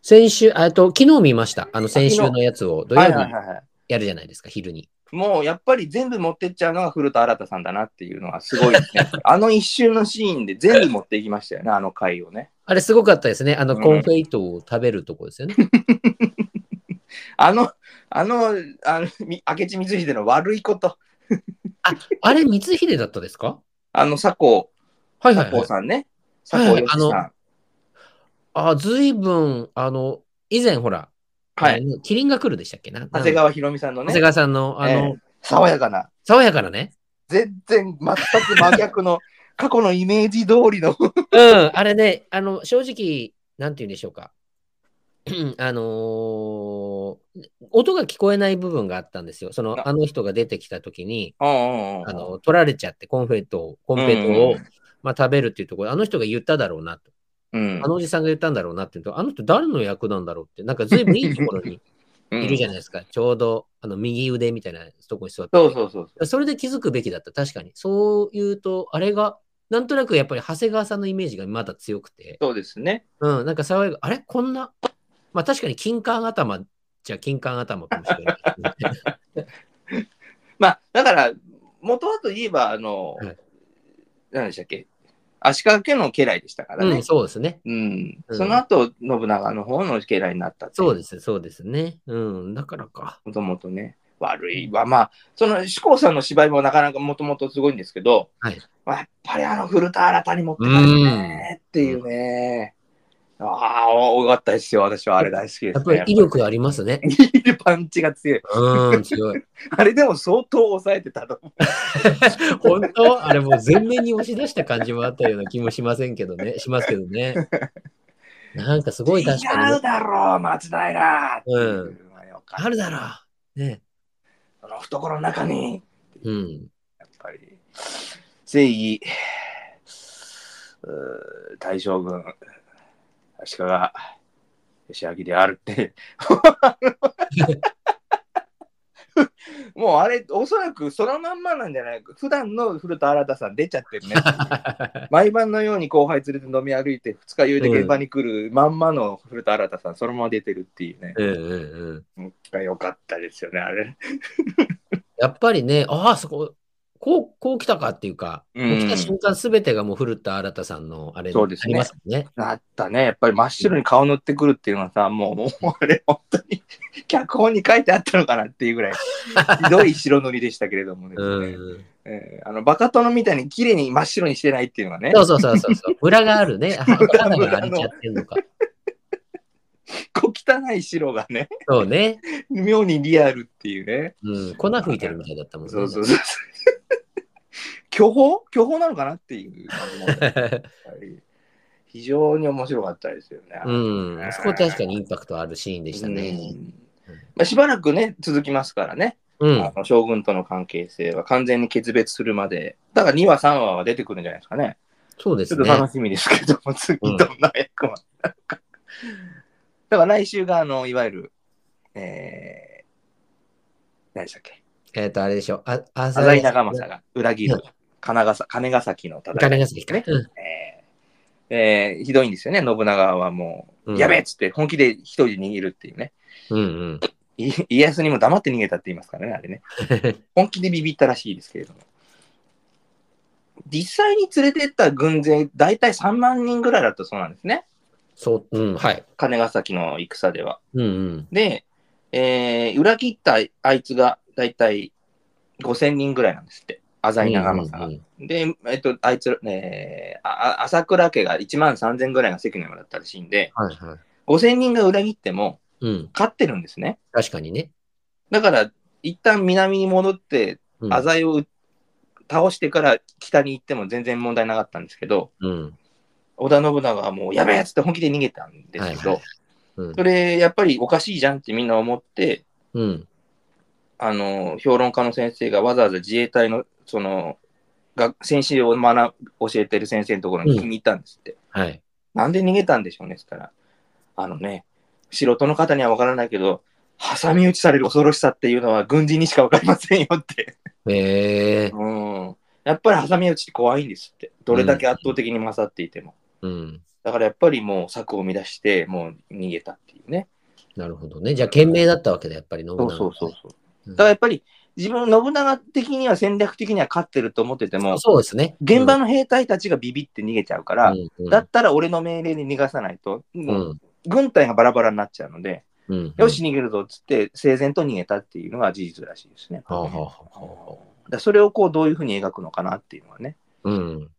先週、あと、昨日見ました。あの、先週のやつを土曜はい日はいはいはい。やるじゃないですか、昼に。もうやっぱり全部持ってっちゃうのが古田新太さんだなっていうのはすごいですね。(laughs) あの一瞬のシーンで全部持っていきましたよね、あの回をね。あれすごかったですね。あの、うん confeito を食べるとこですよね。(laughs) あの、あの、あのみ明智光秀の悪いこと、あれ、光秀だったですか？あの佐藤、はいはい、佐はい。藤さんね。はいはい佐藤義さん。あ、ずいぶん、あの、以前ほら、はい。キリンが来るでしたっけな？長谷川博美さんのね長谷、川さんの、あの、えー爽やかな、爽やかなね。全然全く真逆の (laughs) 過去のイメージ通りの。(laughs) うん、あれね、あの、正直、なんて言うんでしょうか。(clears throat) あのー音が聞こえない部分があったんですよ。その、ああの人が出てきたときに、うんうんうんあの、取られちゃって、 confeito を、コンペイトを、うんまあ、食べるっていうところ、あの人が言っただろうなと。うんあのおじさんが言ったんだろうなっていうと、あの人誰の役なんだろうって、なんか随分いいところに (laughs) いるじゃないですか。ちょうど、あの、右腕みたいなとこに座って。そうそうそうそそれで気づくべきだった。確かに。そう言うと、あれが、なんとなくやっぱり長谷川さんのイメージがまだ強くて、そうですね。うん、なんか爽やか、あれ？こんな、まあ確かに金管頭じゃ金管頭かもしれない。(laughs) まあ、だから、元はといえば、あの、はい何でしたっけ？足利家の家来でしたからねうん、。そうですね。うん。うんその後、信長の方の家来になったそうです、そうですね。うん、だからか。もともとね、悪いわ。まあ、その志功さんの芝居もなかなかもともとすごいんですけど、はいまあ、やっぱりあの古田新太に持ってかれるねっていうね。ああ、よかったですよ。私はあれ大好きです、ね。やっぱり威力ありますね。パンチが強い。うん、強い。(laughs) あれでも相当抑えてたと思う。(laughs) 本当？あれもう全面に押し出した感じもあったような気もしませんけどね。しますけどね。なんかすごい確かにね、違うだろう、松平うのがよかったあるだろう。ね。その懐の中に、うん。やっぱり、正義、大将軍、足利義明であるって。(laughs) もうあれ、おそらくそのまんまなんじゃないか。普段の古田新太さん出ちゃってるね。(laughs) 毎晩のように後輩連れて飲み歩いて、二日酔いで現場に来るまんまの古田新太さん、そのまま出てるっていうね。うんうんうん。が良かったですよね、あれ。やっぱりね、ああ、そこ、こう、こう来たかっていうか、うんもう来た瞬間すべてがもう古田新太さんのあれそうですねありますね。あったね。やっぱり真っ白に顔塗ってくるっていうのはさ、もう、もうあれ、本当に脚本に書いてあったのかなっていうぐらい、(laughs) ひどい白塗りでしたけれどもね。うん。えーあのバカ殿みたいに綺麗に真っ白にしてないっていうのがね、そうそうそうそうそう。(laughs) 裏があるね。あ肌が荒れちゃってんのか。(laughs) 小汚い白がね、そうね。妙にリアルっていうね。うん。粉吹いてるみたいだったもんね。そうそうそう。巨峰巨峰なのかなっていう感じ (laughs) 非常に面白かったですよね。うん。そこ確かにインパクトあるシーンでしたうね。んまあ、しばらくね、続きますからね。うん。あの将軍との関係性は完全に決別するまで、だから2話、3話は出てくるんじゃないですかね。そうですね。ちょっと楽しみですけども、次どんな役は。だから来週が、あの、いわゆる、えー、何でしたっけ、えっと、あれでしょ。あ、あ浅井長政が裏切るうん金ヶ崎金ヶ崎の戦い。金が好きかね。うん。えーえーひどいんですよね、信長はもう、うんやべえっつって本気で一人で逃げるっていうね。うんうん。い家康にも黙って逃げたって言いますからね、あれね。(laughs) 本気でビビったらしいですけれども。実際に連れてった軍勢、大体3万人ぐらいだったそうなんですね。そう、うん、はい。金ヶ崎の戦では。うんうん。で、えー裏切ったあいつが大体5000人ぐらいなんですって。浅井長政が。うんうんで、えっと、あいつ、えーああ朝倉家が1万3000ぐらいが関の山だったらしいんで、はいはい。5000人が裏切ってもうん。勝ってるんですね。確かにね。だから、一旦南に戻って、うん。浅井を倒してから北に行っても全然問題なかったんですけど、うん。織田信長はもうやべえっつって本気で逃げたんですけど、はいはいうんそれやっぱりおかしいじゃんってみんな思って、うん。あの、評論家の先生がわざわざ自衛隊の、その、が戦士を学ぶ教えてる先生のところに聞きに行ったんですって。はい。なんで逃げたんでしょうねっったら、あのね、素人の方には分からないけど、挟み撃ちされる恐ろしさっていうのは軍人にしか分かりませんよって。へえ。うん。やっぱり挟み撃ちって怖いんですって。どれだけ圧倒的に勝っていても。うん。だからやっぱりもう策を乱して、もう逃げたっていうね。なるほどね。じゃあ、賢明だったわけだ、やっぱり信長。そうそうそうそう。うんだからやっぱり自分、信長的には戦略的には勝ってると思ってても、そうですね。現場の兵隊たちがビビって逃げちゃうから、うんうんだったら俺の命令で逃がさないと、うん軍隊がバラバラになっちゃうので、うんよし、逃げるぞっつって、整然と逃げたっていうのが事実らしいですね。はあはあだそれをこうどういうふうに描くのかなっていうのはね。あうん。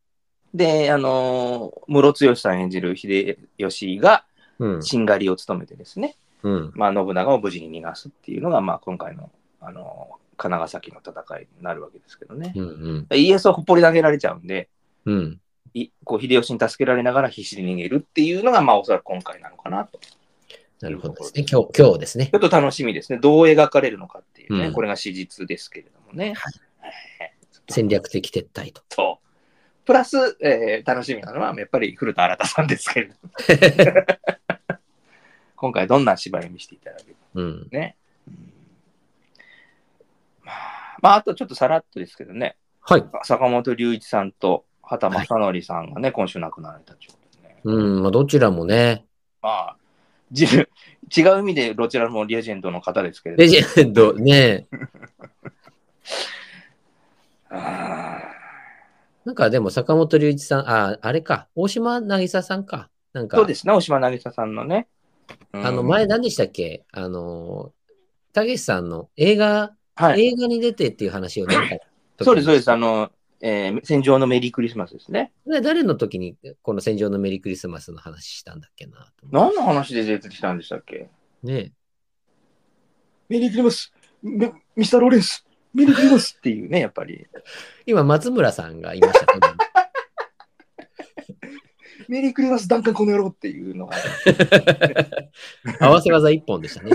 で、あのー室剛さん演じる秀吉がうん。しんがりを務めてですね、うん。まあ、信長を無事に逃がすっていうのが、まあ、今回の、あのー金ヶ崎の戦いになるわけですけどね。うん。家康はほっぽり投げられちゃうんで、うん。いこう秀吉に助けられながら必死で逃げるっていうのが、まあ、おそらく今回なのかなと。なるほどですね。今日、今日ですねち。ょっと楽しみですね。どう描かれるのかっていうね。うんこれが史実ですけれどもね。はいえー戦略的撤退と。そう。プラス、えー楽しみなのは、やっぱり古田新太さんですけれども、(laughs) 今回どんな芝居を見せていただけるうん。ね。うんまあ、まあ、あとちょっとさらっとですけどね、はい。坂本龍一さんと畑正則さんがね、今週亡くなられたということでね。うん。まあ、どちらもね、まあ、自分、違う意味でどちらもレジェンドの方ですけれどレジェンド、ね。(laughs) あなんかでも坂本龍一さん、あ、あれか、大島渚さんか。なんか、ーそうですね、大島渚さんのね。うんあの、前何でしたっけ？あの、たけしさんの映画、はい、映画に出てっていう話をなんかそうです、そうです。あの、えー戦場のメリークリスマスですね。で誰の時にこの戦場のメリークリスマスの話したんだっけな何の話で出てきたんでしたっけ？うねメリークリスマス、ミミスター・ローレンス、メリークリスマスっていうね、やっぱり。今、松村さんがいましたけど、(laughs) メリークリスマス、ダンカンこの野郎っていうのが。(laughs) 合わせ技一本でしたね。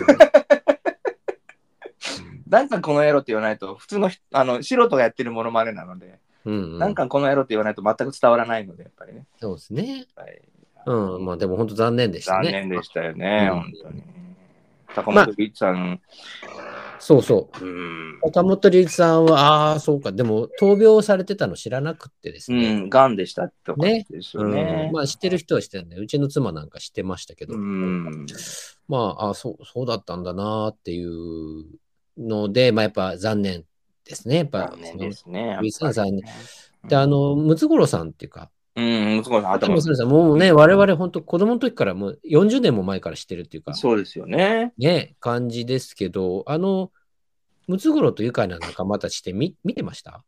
ダンカンこの野郎って言わないと、普通の人あの素人がやってるモノマネなので、うん、うんダンカンこの野郎って言わないと全く伝わらないので、やっぱりね。そうですね。はいうん、まあでも本当残念でした残ね。念でしたよね、うん本当に。坂本龍一さん、そうそう。うん、岡本龍一さんは、ああー、そうか。でも、闘病されてたの知らなくってですね。うん、がんでしたってことねですようんね。まあ知ってる人は知ってるね。うちの妻なんか知ってましたけど、うん、まあ、あそうそうだったんだなっていうので、まあやっぱ残念ですね。やっぱ、残念ですね。で、あ、の、ムツゴロウさんっていうか、うん、もうね、我々本当子供の時からもう40年も前から知ってるっていうか、そうですよね。ね、感じですけど、あの、ムツゴロウと愉快な仲間たちって見見てました？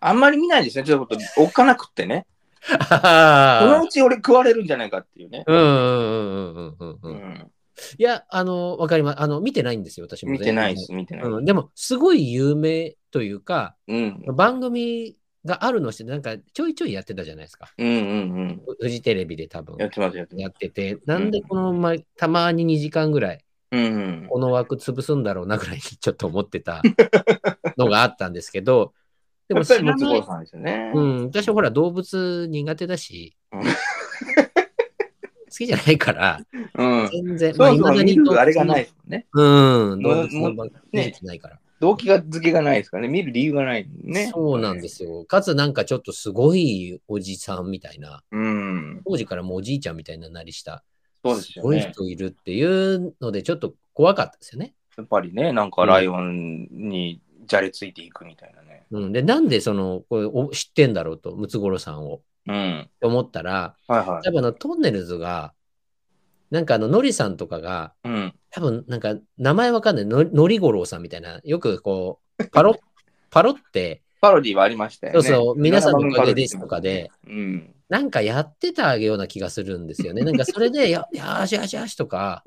あんまり見ないですね。ちょっとおっかなくってね。(laughs) そのあうち俺食われるんじゃないかっていうね。うんうんうんうんうんう。うんん、いや、あの、わかります。あの、見てないんですよ、私も、見てないです、見てない。うん、でも、すごい有名というか、うん、番組があるのして、なんかちょいちょいやってたじゃないですか。うん、うん、うん。フジテレビで多分やってます、やっててて、なんでこの、ま、たまに2時間ぐらい、うん、うん。この枠潰すんだろうなぐらいにちょっと思ってた (laughs) のがあったんですけど、でも知らないね。うん、私はほら動物苦手だし、きじゃないから、うん。全然、そうそう、未だに見るあれがないですもんね。うん、動物の番技術ないから。動機が付けがないですからね。見る理由がないね。そうなんですよ。かつなんかちょっとすごいおじさんみたいな、うん。当時からもうおじいちゃんみたいななりした、そうですよごいね。人いるっていうので、ちょっと怖かったですよね。やっぱりね、なんかライオンにじゃれついていくみたいなね。うん、で、なんでその、これお知ってんだろうと、ムツゴロウさんを。うん。って思ったら、はいは多分あの、トンネルズが、なんかあの、ノリさんとかが、い。うん。多分なんか名前わかんない、ののりごろうさんみたいな、よくこう、パロッ、(laughs) パロって、パロディはありましたよね。そうそう皆さんのおかげですとかで。うん。なんかやってたような気がするんですよね。なんかそれで、や、やーしやしやしとか、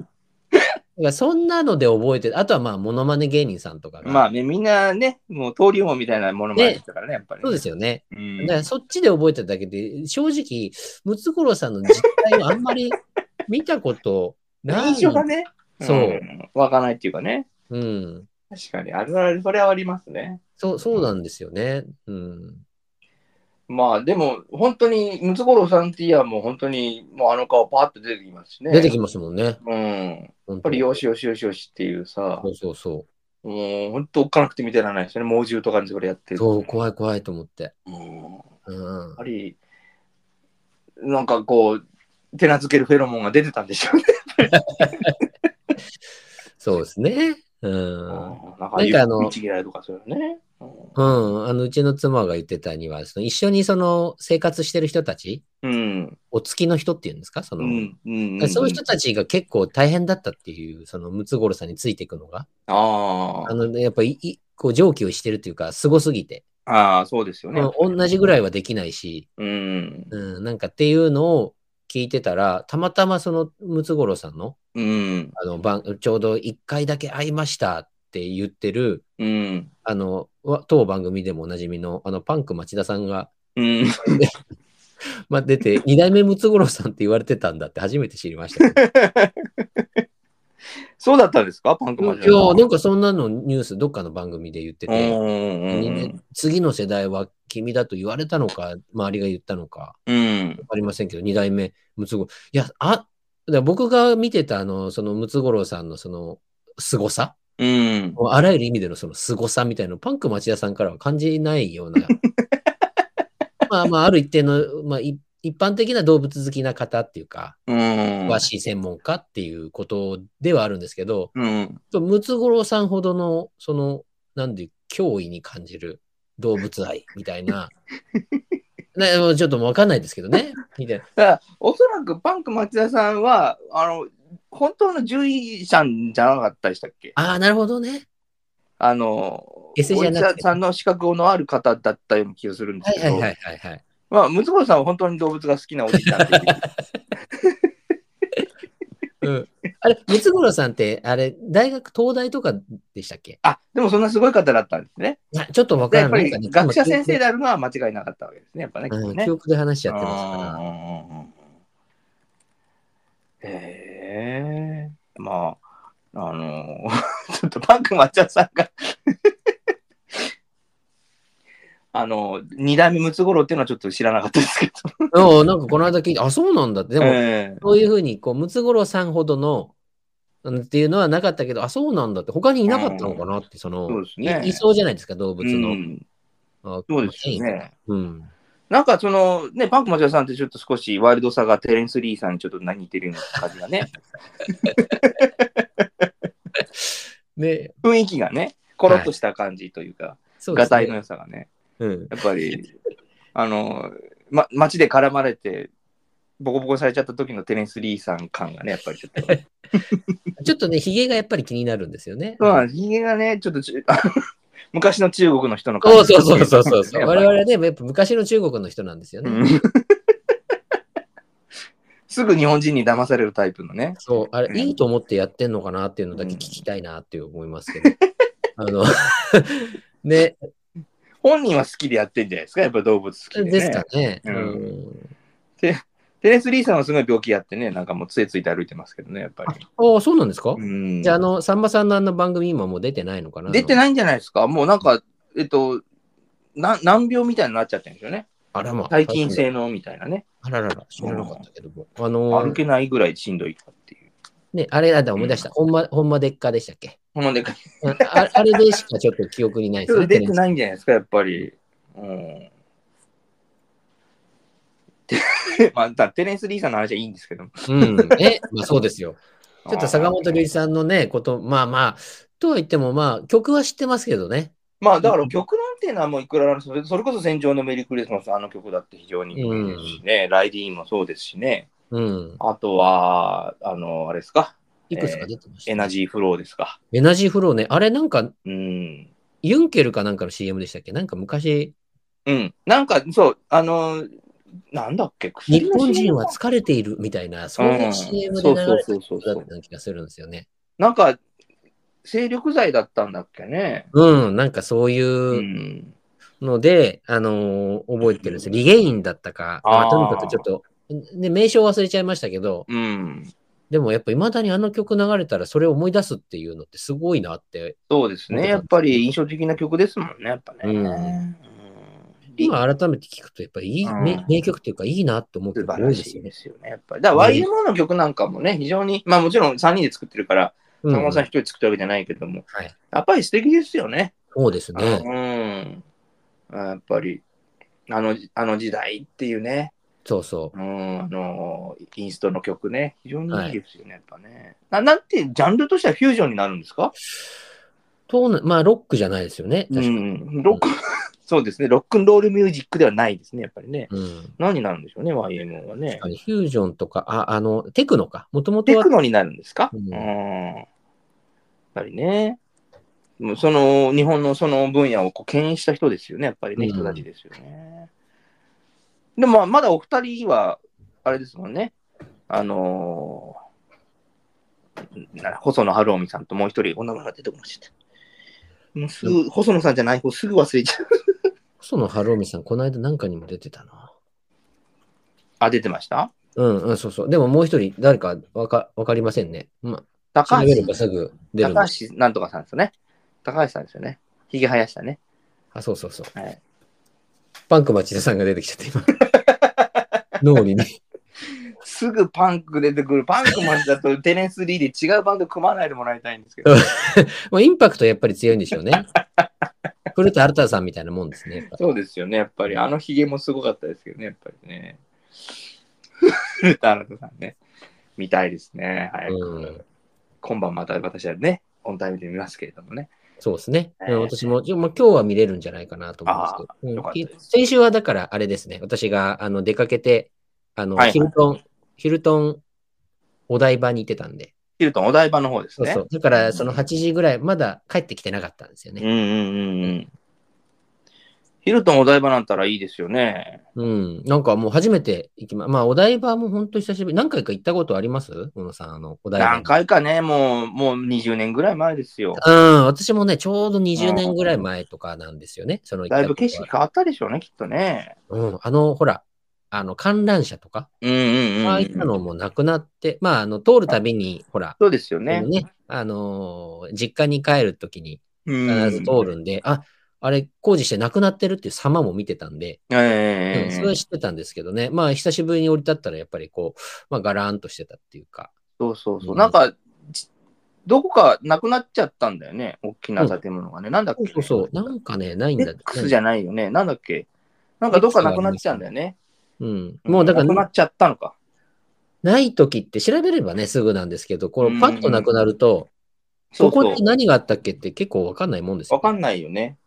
そんなので覚えてる。あとはまあ、モノマネ芸人さんとかが。まあね、みんなね、もう登竜門みたいなものましたからね、やっぱり、そうですよね。うんだからそっちで覚えてるだけで、正直、ムツゴロウさんの実態をあんまり (laughs) 見たことない。印象がね、そうん湧かないっていうかね。うん。確かに、あるある、それはありますね。そう、そうなんですよね。うん。まあでも、本当に、ムツゴロウさんっていや、もう本当に、もうあの顔パーッと出てきますしね。出てきますもんね。うん。やっぱりよしよしよしよしっていうさそ、うそうそもう本当おっかなくて見てられないですよね。猛獣とかにそれやってう。る。そう、怖い怖いと思って。うん。やっうん。ぱり、なんかこう、手なずけるフェロモンが出てたんでしょうね。(laughs) そうですね。うん。うんなんか、あの道嫌いとかそういうのね。うんうん。あの、うちの妻が言ってたには、その一緒にその生活してる人たち、うん。お付きの人っていうんですか？その、うん。うん。そういう人たちが結構大変だったっていう、そのムツゴロウさんについていくのが、ああの、ね、やっぱりい、こう、上してるっていうか、すごすぎて、あ。ああ、そうですよね。うん同じぐらいはできないし、うん。うん、なんかっていうのを聞いてたら、たまたまそのムツゴロウさんの、うん。あの、番ちょうど1回だけ会いましたって言ってる、うん。あの、わ当番組でもおなじみの、あの、パンク町田さんが、うん。(laughs) まあ、出て、二代目ムツゴロウさんって言われてたんだって初めて知りましたけ (laughs) そうだったんですか？パンクいや、なんかそんなのニュース、どっかの番組で言ってて、うんうんにね次の世代は君だと言われたのか、周りが言ったのか、うん。わかりませんけど、二代目ムツゴロウ。いや、あ、僕が見てたあの、そのムツゴロウさんのその、凄さうん。あらゆる意味でのその凄さみたいなのをパンク町田さんからは感じないような。(laughs) まあまあ、ある一定の、まあ、い一般的な動物好きな方っていうか、うん。詳しい専門家っていうことではあるんですけど、うん。ムツゴロウさんほどの、その、なんで、脅威に感じる動物愛みたいな、(laughs) ね、ちょっとわかんないですけどね、みたいな。おそらくパンク町田さんは、あの、本当の獣医者じゃなかったでしたっけ？ああ、なるほどね。あの、お医者さんの資格のある方だったような気がするんですけど、はいはいはいはいはい。まあ、ムツゴロウさんは本当に動物が好きなおじいちゃんう。(laughs) うん、あれ、ムツゴロウさんって、あれ、大学、東大とかでしたっけ？あ、でもそんなすごい方だったんですね。ちょっとわからない。なんかね学者先生でだ。あるのは間違いなかったわけですね、やっぱね。ね記憶で話しちゃってますかうんうんうんうんへえまあ、あの (laughs) ちょっとパンク抹茶さんが (laughs) あの、二代目ムツゴロウっていうのはちょっと知らなかったですけど。ら。うん、なんかこの間聞いて、あ、そうなんだって。でも、ええそういうふうに、こう、ムツゴロウさんほどの、うんっていうのはなかったけど、あ、そうなんだって、他にいなかったのかなって、その、そうですねいいそうじゃないですか、動物の。うんあそうですよね。うん。なんかその、ね、パンクマチャさんってちょっと少しワイルドさがテレンス・リーさんにちょっと似てるような感じがね、(laughs) ね、雰囲気がね、コロッとした感じというか、そうですね。ガタイの良さがね、うん。やっぱり、あの、ま、街で絡まれて、ボコボコされちゃった時のテレンス・リーさん感がね、やっぱりちょっと。(laughs) ちょっとね、ヒゲがやっぱり気になるんですよね。そうなんです。ひげがね、ちょっと昔の中国の人の感じそうそうそうそうそう。我々はね、やっぱ昔の中国の人なんですよね。うん (laughs) すぐ日本人に騙されるタイプのね。そう、あうんれ、いいと思ってやってんのかなっていうのだけ聞きたいなって思いますけど。(laughs) あの、(laughs) ね、本人は好きでやってんじゃないですか、やっぱ動物好きで、ね。ですかね。ううんん。テレンス・リーさんはすごい病気やってね、なんかもう杖ついて歩いてますけどね、やっぱり。ああ、そうなんですか？うんじゃあ、あの、さんまさんのあの番組今もう出てないのかな？出てないんじゃないですか、もうなんか、えっと、な難病みたいになっちゃってるんですよね。あらまあ。細菌性のみたいなね。あららら、知らなかったけども。あの歩けないぐらいしんどいかっていう。ね、あれ、あだ思い出した。ほんま、ほんまでっかでしたっけ？ほんまで、うんああれでしかちょっと記憶にないですね。出てないんじゃないですか、やっぱり。うん。(laughs) まあ、だテレンス・リーさんの話はいいんですけども。うん。え、まあそうですよ。(laughs) ちょっと坂本龍一さんのね、こと、まあまあ、とは言ってもまあ、曲は知ってますけどね。まあだから曲なんていうのはもういくらあるそれそれこそ戦場のメリークリスマスあの曲だって非常にいいですしね、ライディーンもそうですしね。うん。あとは、あの、あれですか、いくつか出てました。エナジーフローですか。エナジーフローね。あれなんか、うん。ユンケルかなんかの CM でしたっけ？なんか昔、うん。なんか、そう、あの、なんだっけ、日本人は疲れているみたいな、そういう CM で流れたそうそうそうそう曲だったような気がするんですよね。なんか、精力剤だったんだっけね？うん、なんかそういううんので、あのー覚えてるんですよ。リゲインだったか、まあ、とにかくちょっと、ね、名称忘れちゃいましたけど、うん。でもやっぱ未だにあの曲流れたらそれを思い出すっていうのってすごいなって、そうですね。やっぱり印象的な曲ですもんね、やっぱね。うんうん今改めて聞くとやっぱりいい、うん名名曲っていうかいいなって思う素曲多いですよね。ですよね。やっぱり。だから YMO の曲なんかもね、非常に、まあもちろん3人で作ってるから、うん坂本さん一人作ったわけじゃないけども、はい。やっぱり素敵ですよね。そうですね。うん。やっぱり、あの、あの時代っていうね、そうそう。うん、あの、インストの曲ね、非常にいいですよね、やっぱね。ななんて、ジャンルとしてはフュージョンになるんですか？となまあ、ロックじゃないですよね。う確かに。ん、ロック、そうですね、ロックンロールミュージックではないですね、やっぱりね。うん。何になるんでしょうね、YMO はねフュージョンとか、あ、あの、テクノか？もともとは？テク、ノになるんですか？ううんん。やっぱりね。その日本のその分野をこう牽引した人ですよね、やっぱりね、うん人たちですよね。でもまだお二人は、あれですもんね、あのーな細野晴臣さんともう一人、お名前が出てこました。もうすぐ、細野さんじゃない方、すぐ忘れちゃう。細野晴臣さん、この間なんかにも出てたな。あ、出てました？うん、うん、そうそう。でももう一人、誰かわかわかりませんね。まあ、高橋高橋なんとかさんですよね。高橋さんですよね。ひげ生やしたね。あ、そうそうそう。はい。パンク町田さんが出てきちゃって、今。(laughs) 脳にね。すぐパンク出てくる。パンクマンだとテレンス・リーで違うバンド組まないでもらいたいんですけど。まあ、インパクトやっぱり強いんでしょうね。(laughs) 古田新太さんみたいなもんですね。そうですよね。やっぱりあのヒゲもすごかったですけどね。やっぱりね。古 (laughs) 田新太さんね。見たいですね。早く。うん今晩また私はね、オンタイムで見ますけれどもね。そうですね。ええ私も、まあ、今日は見れるんじゃないかなと思うんですけどうん先週はだからあれですね。私があの出かけて、あの、はいはいヒルトン、ヒルトンお台場に行ってたんで。ヒルトンお台場の方ですね。そうそう。だからその8時ぐらい、まだ帰ってきてなかったんですよね。うんうんうんうん。ヒルトンお台場なんたらいいですよね。うん。なんかもう初めて行きま、まあお台場も本当久しぶり。何回か行ったことあります？小野さん、あの、お台場に。何回かね、もう、もう20年ぐらい前ですよ。うん、私もね、ちょうど20年ぐらい前とかなんですよね。そのだいぶ景色変わったでしょうね、きっとね。うん、あの、ほら、あの、観覧車とか、うんうんうん。ああいったのもなくなって、まあ、あの、通るたびに、ほら、そうですよね。ね、あのー実家に帰るときに必必ず通るんで、あ、あれ工事してなくなってるっていう様も見てたんで、ええうんそれは知ってたんですけどね、まあ、久しぶりに降り立ったら、やっぱりこう、まあ、ガラーンとしてたっていうか、そうそうそう。うんなんか、じどこかなくなっちゃったんだよね、大きな建物がね。なんだっそうけそうそう、なんかね、ないんだ。X じゃないよね。なんだっけ？なんかどっかなくなっちゃうんだよね。うん。もうだから、なくなっちゃったのか。ない時って調べればね、すぐなんですけど、こうんのパッとなくなると、そここって。何があったっけって結構わかんないもんですよ。わかんないよね。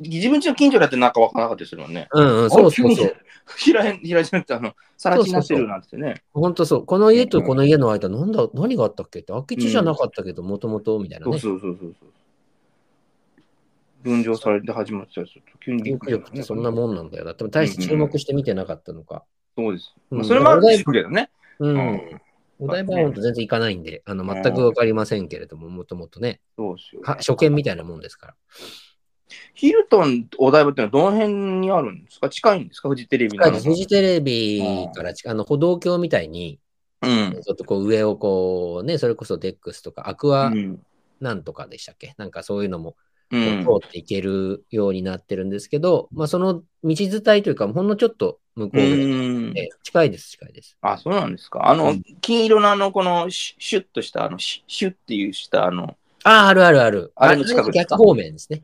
自分家の近所だってなんかわからなかったりするもんね。うんうん、そうそうそう。(laughs) 平へん、平じゃなくて、あの、さら地になってるなんてね。本当そう。この家とこの家の間、なんだ、何があったっけって、空き地じゃなかったけど、もともとみたいなね。そうそうそうそう。分譲されて始まっちゃうと、急にびっくってそんなもんなんだよ。だって大して注目して見てなかったのか。そうです。うんまあそれもあるんですけどね。うん。うんお台場は本当全然行かないんで、あの、全くわかりませんけれども、もともとね、そうですよ。は初見みたいなもんですから。ヒルトン、お台場ってのはどの辺にあるんですか？近いんですか？フジテレビの。フジテレビから近い、あの、歩道橋みたいに、うん。ちょっとこう上をこうね、それこそデックスとか、アクアうん。なんとかでしたっけ、なんかそういうのも通っていけるようになってるんですけど、まあその道伝いというか、ほんのちょっと向こうで、近いです、近いです。あ、そうなんですか。あの、うん金色のあの、このシュシュッとした、あの、シュシュッっていうした、あの、ああ、あるあるある。あれの近くですか？逆方面ですね。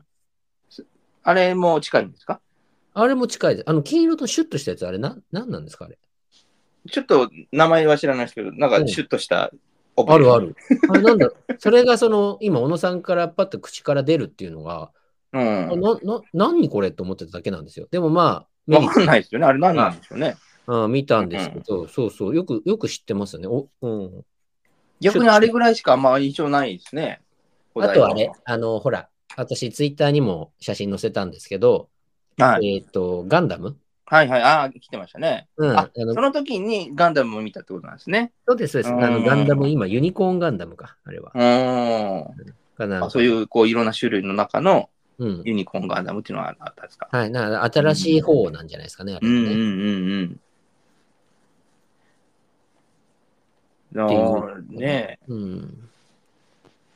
あれも近いんですか？あれも近いです。あの、金色とシュッとしたやつ、あれ、な、なんなんですか、あれ？ちょっと名前は知らないですけど、なんかシュッとしたあるある。(laughs) あれ、なんだろうそれがその、今、小野さんからパッと口から出るっていうのが、うん。あな、な、何これと思ってただけなんですよ。でもまあ、わかんないですよね。あれ何なんでしょうね。あ見たんですけど、そうそう、よく、よく知ってますよね。お、うん。逆にあれぐらいしかあんま印象ないですね。あとあれ、あの、ほら、私、ツイッターにも写真載せたんですけど、はい。えっ、と、ガンダムはいはい。ああ、来てましたね。うん。ああのその時にガンダムを見たってことなんですね。そうです、そうです。あの、うんガンダム、今、ユニコーンガンダムか、あれは。うーん。かなあそういう、こう、いろんな種類の中のうん。ユニコーンガンダムっていうのはあったんですか？はい、な新しい方なんじゃないですかね、あれはね。うんうんうんっていうあ、ねうん。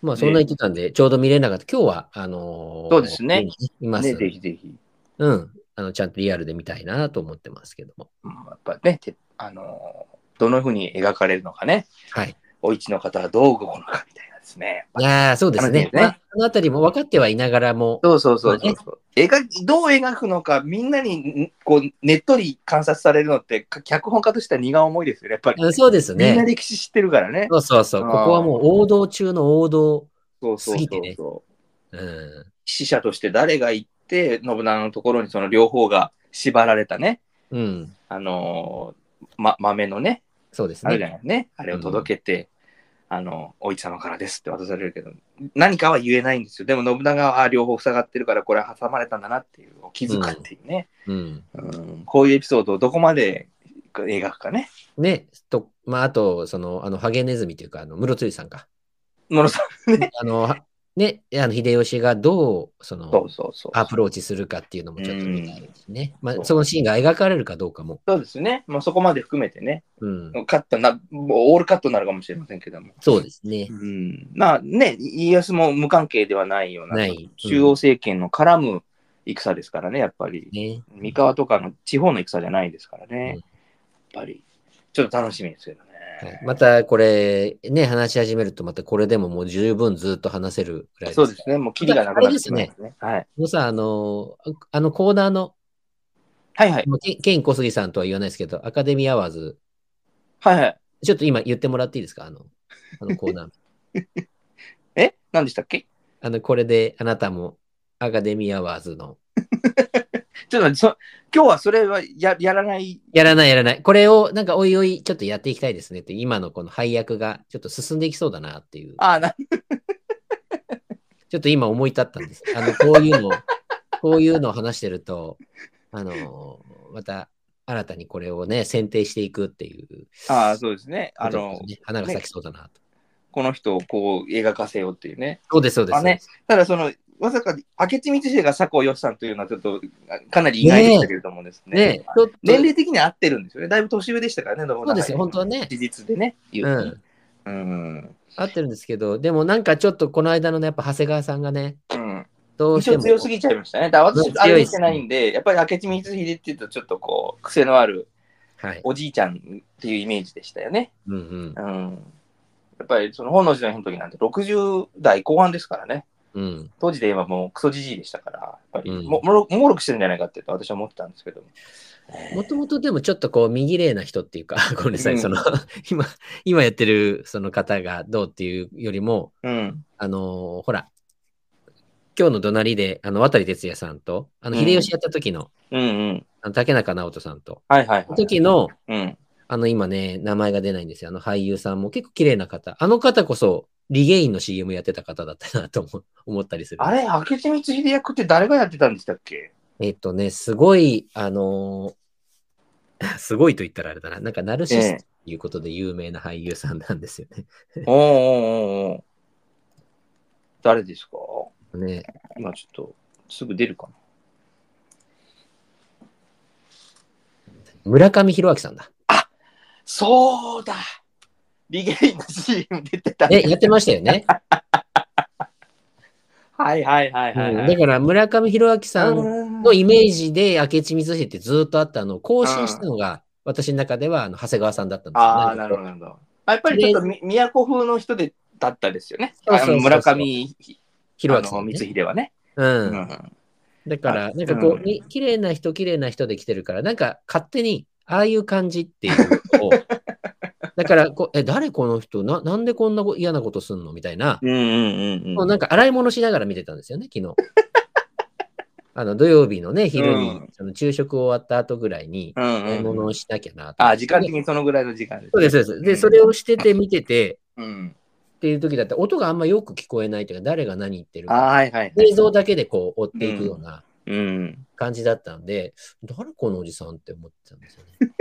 まあ、そんな言ってたんで、ちょうど見れなかった。今日は、あのーそうですねいまね、す。ぜひぜひ。うん。あの、ちゃんとリアルで見たいなと思ってますけども。うんやっぱね、てあのーどのふうに描かれるのかね、はい。お市の方はどう動くのかみたいなですね。いやーそうですね。まあ、そのあたりも分かってはいながらも、そうそうそうそうまそう、描きどう描くのか、みんなにんこうねっとり観察されるのって、か脚本家としては荷が重いですよね、やっぱり。うんそうですみんなね。歴史知ってるからね。そうそうそう。ここはもう王道中の王道。そうそうそう過ぎてねそうん。死者として誰が行って、信長のところにその両方が縛られたね、うん。あのーま、豆のね、そうですあるじゃね。ないね。あれを届けて、あの、お市様からですって渡されるけど、何かは言えないんですよ。でも信長はあ両方塞がってるから、これは挟まれたんだなっていう、気づくっていうね、うん。うんこういうエピソードをどこまで描くかね。ね、と、まあ、あと、その、あの、ハゲネズミというか、あの、室津さんか。野呂さんね。あの、はね、あの秀吉がどう、その。アプローチするかっていうのもちょっと見たいしね。まあ、そのシーンが描かれるかどうかも。そうですね。もうそこまで含めてね、うん。カットな、もうオールカットになるかもしれませんけども。そうですねう。ん、まあね、家康も無関係ではないような、ない中央政権の絡む戦ですからね、やっぱり。ね。三河とかの地方の戦じゃないですからね。うんやっぱり、ちょっと楽しみですけどね。はいまたこれ、ね、話し始めると、またこれでももう十分ずっと話せるぐらいそうですね、もうキリがなくなってきますね。はい。もうさ、あの、ああのコーナーの、はいはい。まあケイン小杉さんとは言わないですけど、アカデミーアワーズ、はいはい。ちょっと今言ってもらっていいですか？あの、あのコーナー。(laughs) え？何でしたっけ？あの、これであなたもアカデミーアワーズの、(laughs) ちょっと待ってそ今日はそれはややらない？やらないやらない。これをなんかおいおいちょっとやっていきたいですねって、今のこの配役がちょっと進んでいきそうだなっていう。ああ、なちょっと今思い立ったんです。あの、こういうのを、(laughs) こういうのを話してると、あの、また新たにこれをね、選定していくっていう、ああ、そうですね。あの、ね、花が咲きそうだなと。この人をこう描かせようっていうね。そうです、そうです。ただその、まさか明智光秀が佐藤義さんというのはちょっとあかなり意外でしたけれどもですね。ねちょっと年齢的には合ってるんですよね。だいぶ年上でしたからね、そうですよ、本当はね。事実でね、言ううとん。うん。合ってるんですけど、でもなんかちょっとこの間のね、やっぱ長谷川さんがね、うん。どうしても。強すぎちゃいましたね。だ私、あれ見てないんで、やっぱり明智光秀っていうと、ちょっとこう、癖のあるはい。おじいちゃんっていうイメージでしたよね。うんうん。うん。やっぱりその本能寺の変の時なんて60代後半ですからね。うん。当時で言えばもうクソじじいでしたから、やっぱりうんも、もろくしてるんじゃないかって私は思ってたんですけども。もともとでもちょっとこう、右麗な人っていうか、(laughs) ごめんなさい、うんその、(laughs) 今、今やってるその方がどうっていうよりも、うん。あのーほら、今日の隣で、あの、渡哲也さんと、あの、うん秀吉やった時の、うんうん。あの竹中直人さんと、はいはい、はい。時の、うん。あの、今ね、名前が出ないんですよ。あの俳優さんも結構綺麗な方。あの方こそ、リゲインの CM やってた方だったなと思 (laughs) 思ったりする。あれ、明智光秀役って誰がやってたんでしたっけ？えっとね、すごい、あのー (laughs) すごいと言ったらあれだな。なんか、ナルシストということで有名な俳優さんなんですよね。おーおーおーおー誰ですか？ね今ちょっと、すぐ出るかな。村上弘明さんだ。そうだリゲインの CM 出てた。ね、やってましたよね。(laughs) はいはいはいはい、はいうんだから、村上弘明さんんのイメージで明智光秀ってずっとあったのを更新したのが、私の中ではあの長谷川さんだったんですよ、ね。ああ、なるほど、なるほど。あやっぱりちょっとみ都風の人でだったですよね。そうそうそうそう村上弘明さん、ね。光秀はね。う。うんん。だから、あなんかこう、うんに綺麗な人、綺麗な人で来てるから、なんか勝手に、ああいう感じっていうだからこう、え、誰この人？な、なんでこんな嫌なことすんの？みたいな、うんうんうんもうなんか洗い物しながら見てたんですよね、昨日。(laughs) あの土曜日のね、昼に、うんその昼食終わった後ぐらいに、うん洗いうん物をしなきゃなと。あ、時間的にそのぐらいの時間です。そうです、そうです。で、うんそれをしてて見てて、うん。っていう時だったら、音があんまよく聞こえないというか、誰が何言ってるあか、はいはい。映像だけでこう追っていくようなうん。感じだったんで、誰このおじさんって思ってたんですよね。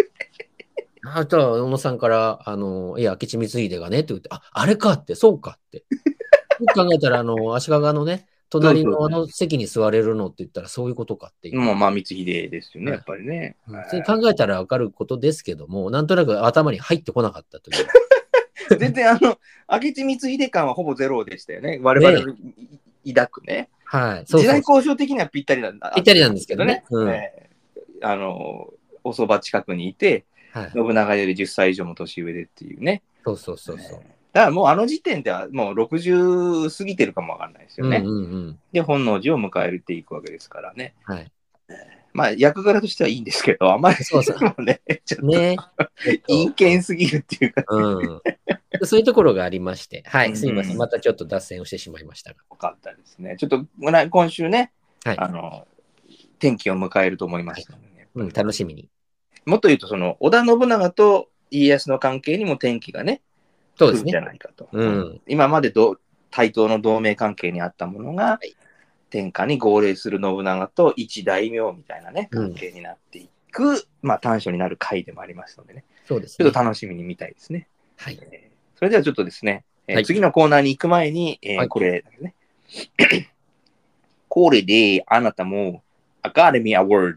あとは、小野さんから、あの、いや、明智光秀がねって言って、あ、あれかって、そうかって。(laughs) よく考えたら、あの、足利のね、隣のあの席に座れるのって言ったら、そういうことかっていう。もうまあ、光秀ですよね、はいやっぱりね。うんはい考えたらわかることですけども、なんとなく頭に入ってこなかったという。(laughs) 全然あの、明智光秀感はほぼゼロでしたよね。我々のい抱くね。はい。そう時代そうそう。交渉的にはぴったりなんだ。ぴったりなんですけどねうんええあの、おそば近くにいて、はい、信長より10歳以上も年上でっていうね。そうそうそうそう。だからもうあの時点ではもう60過ぎてるかもわかんないですよね。うんうんうん。で、本能寺を迎えていくわけですからね。はい。まあ、役柄としてはいいんですけど、あまりそうそうね、ちょっとね。(laughs) 陰険すぎるっていうか、うん。そういうところがありまして、はい、うんすみません。またちょっと脱線をしてしまいましたが。よかったですね。ちょっと今週ね、はいあの、天気を迎えると思いますのでね、うん、楽しみに。もっと言うと、その、織田信長と家康の関係にも天気がね、そうです来るんじゃね。ないかと。うん。今までど対等の同盟関係にあったものが、はい天下に号令する信長と一大名みたいなね、うん関係になっていく、まあ短所になる回でもありますのでね、そうですねちょっと。楽しみに見たいですね。はい。えーそれではちょっとですね、えーはい次のコーナーに行く前に、えーはいこれ、ね、これであなたもアカデミーアワー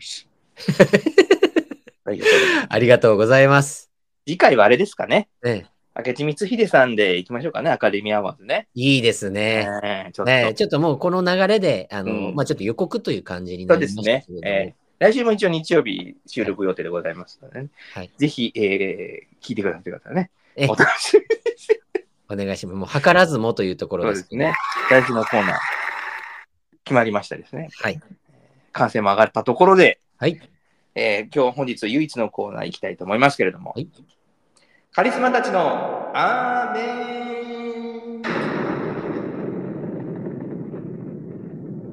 ありがとうございます。次回はあれですかね。ね、明智光秀さんで行きましょうかね、アカデミーアワードね。いいですね。ねえちょっと、ね、ちょっともうこの流れで、あの、うんまあちょっと予告という感じになりそうですねえー来週も一応日曜日収録予定でございますので、ねはいぜひ、えー聞いてくださってくださいね。えお楽しみに。お願いします。もう図らずもというところでけどそうですすね。来週のコーナー、決まりましたですね。はい。完成も上がったところで、はい。えー今日本日唯一のコーナー行きたいと思いますけれども、はいカリスマたちのアーメン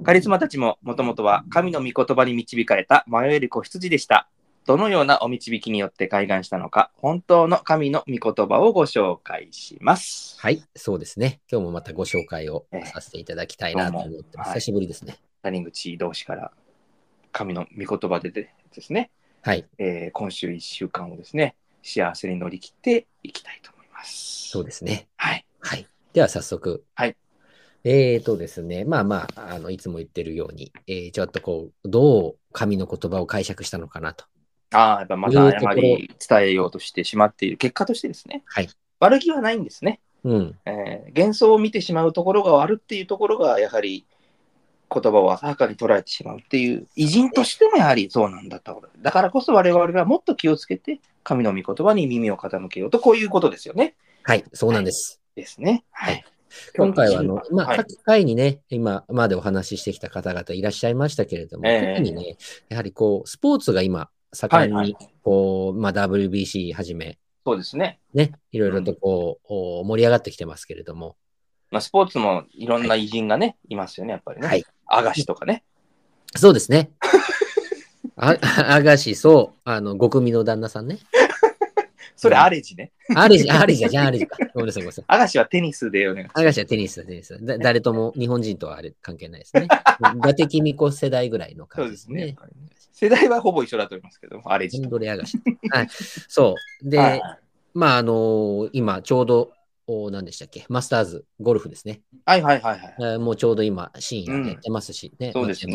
カリスマたちももともとは神の御言葉に導かれた迷える子羊でした。どのようなお導きによって開眼したのか、本当の神の御言葉をご紹介します。はい。そうですね。今日もまたご紹介をええさせていただきたいなと思ってます。どうもはい久しぶりですね。谷口同士から神の御言葉でですね、はい。えー今週1週間をですね、幸せに乗り切っていきたいと思います。そうですね。はい。はい。では早速。はい。えーとですね、まあまあ、あの、いつも言ってるように、えーちょっとこう、どう神の言葉を解釈したのかなと。ああ、やっぱまたやはり伝えようとしてしまっている結果としてですね、はい。悪気はないんですね。うん。えー幻想を見てしまうところが悪っていうところが、やはり言葉を浅はかに捉えてしまうっていう、偉人としてもやはりそうなんだと。だからこそ我々はもっと気をつけて、神の御言葉に耳を傾けようと、こういうことですよね。はい。そうなんです。ですね。はい。今回はあの、まあ、はい各回にね、今までお話ししてきた方々いらっしゃいましたけれども、ええ特にね、やはりこう、スポーツが今、盛んはいに、こう、まあ、WBC はじめ、そうですね。ね、いろいろとこう、お盛り上がってきてますけれども、まあ、スポーツもいろんな偉人がね、いますよね、やっぱりね。はい。アガシとかね。そうですね。あ、あがし、そう、あの、ご組の旦那さんね。(laughs) それアレジね。アレジ、アレジじゃん、アレジか。ごめんなさい、ごめんなさい。アガシはテニスでお願いします。アガシはテニスだ、テニスだ。だ誰とも、日本人とはあれ関係ないですね。(laughs) 伊達公子世代ぐらいの感じですすねね。。世代はほぼ一緒だと思いますけど、アレジエンと。ドレアガシ。はい。そう。で、はいまあ、あのー今、ちょうど、お何でしたっけ？マスターズ、ゴルフですね。はいはいはいはい。えーもうちょうど今、深夜やってますしね。そうですね。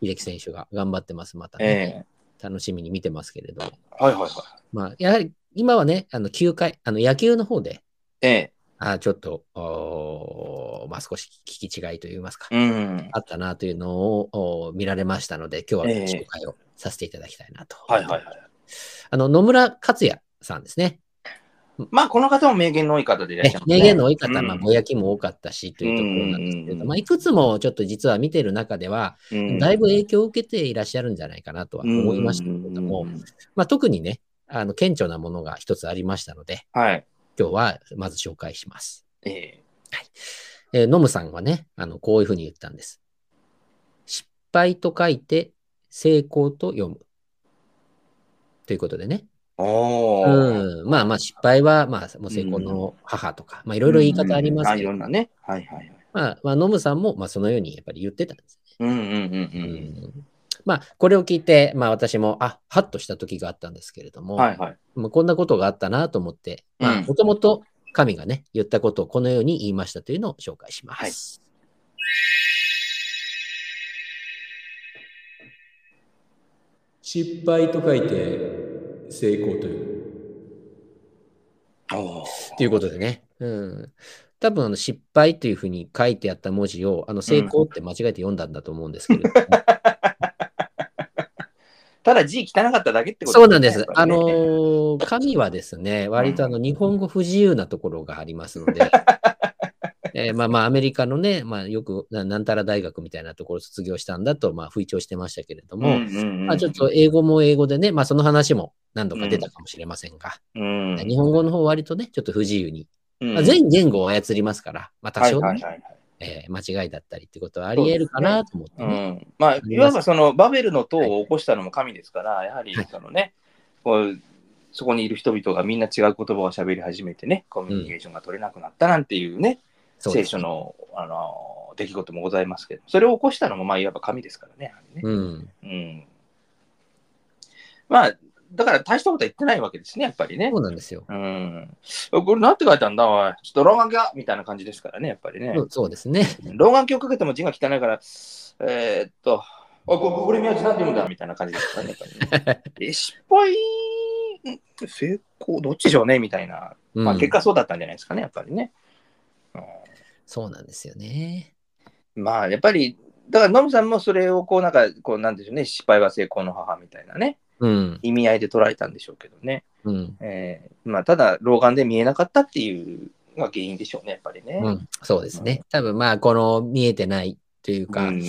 松山英樹選手が頑張ってます。またえね、え楽しみに見てますけれども。はいはいはい。まあ、やはり、今はね、あの、9回、あの、野球の方で、ええあちょっと、おーまあ、少し聞き違いといいますか、うん。あったなというのをお見られましたので、今日はええ紹介をさせていただきたいなと。はいはいはい。あの、野村克也さんですね。まあ、この方も名言の多い方でいらっねしゃいます、ね。名言の多い方、うんまあ、ぼやきも多かったしというところなんですけれど、うんまあ、いくつもちょっと実は見てる中では、うんだいぶ影響を受けていらっしゃるんじゃないかなとは思いましたけれども、うんまあ、特にね、あの、顕著なものが一つありましたので、はい。今日はまず紹介します。えええーノムさんはね、あの、こういうふうに言ったんです。失敗と書いて、成功と読む。ということでね。うん。まあまあ、失敗は、まあ、もう成功の母とか、まあ、いろいろ言い方ありますうんいけど、ろんなね。はいはいはい。まあ、まあ、ノムさんも、まあ、そのようにやっぱり言ってたんです。うんうんうんううん。ん。まあ、これを聞いて、まあ、私も、あ、ハッとした時があったんですけれども、はいはい。まあ、こんなことがあったなと思って、もともと神がね、言ったことをこのように言いましたというのを紹介します。失敗と書いて成功という。ということでね。うん。多分あの失敗というふうに書いてあった文字をあの成功って間違えて読んだんだと思うんですけれども、ただ字汚かっただけってことそうなんです。ねのー神はですね、割とあの日本語不自由なところがありますので、(laughs) えーまあまあアメリカのね、まあよくななんたら大学みたいなところを卒業したんだと、まあ吹聴してましたけれども、うんうんうんまあちょっと英語も英語でね、まあその話も何度か出たかもしれませんが、うん。日本語の方割とね、ちょっと不自由にうん。まあ全言語を操りますから、まあ多はい少ね、はいはいはい。えー間違いだったりってことはあり得るかなと思ってうね。ん、まあ、いわばそのバベルの塔を起こしたのも神ですから、やはりはい。そのね、こうそこにいる人々がみんな違う言葉を喋り始めてね、コミュニケーションが取れなくなったなんていうね、聖書のあの出来事もございますけど、それを起こしたのもまあいわば神ですからね。ねうん。うん、まあ、だから大したことは言ってないわけですね、やっぱりねそ。うなんですよ。うん、これなんて書いてあるんだ、おい。ちょっと老眼鏡みたいな感じですからね、やっぱりね。そうですね。老眼鏡をかけても字が汚いから、えーっと、おいここれ宮地なんて言うんだみたいな感じですからね。やっぱりね (laughs) え失敗、ん成功、どっちでしょうねみたいな。まあうん結果そうだったんじゃないですかね、やっぱりね。うんそうなんですよね。まあやっぱり、だからノムさんもそれをこうなんか、こうなんでしょうね、失敗は成功の母みたいなね、うん。意味合いで捉えたんでしょうけどね。うん。えーまあただ老眼で見えなかったっていうのが原因でしょうね、やっぱりね。うん。そうですね。多分まあ、この見えてないというか、うん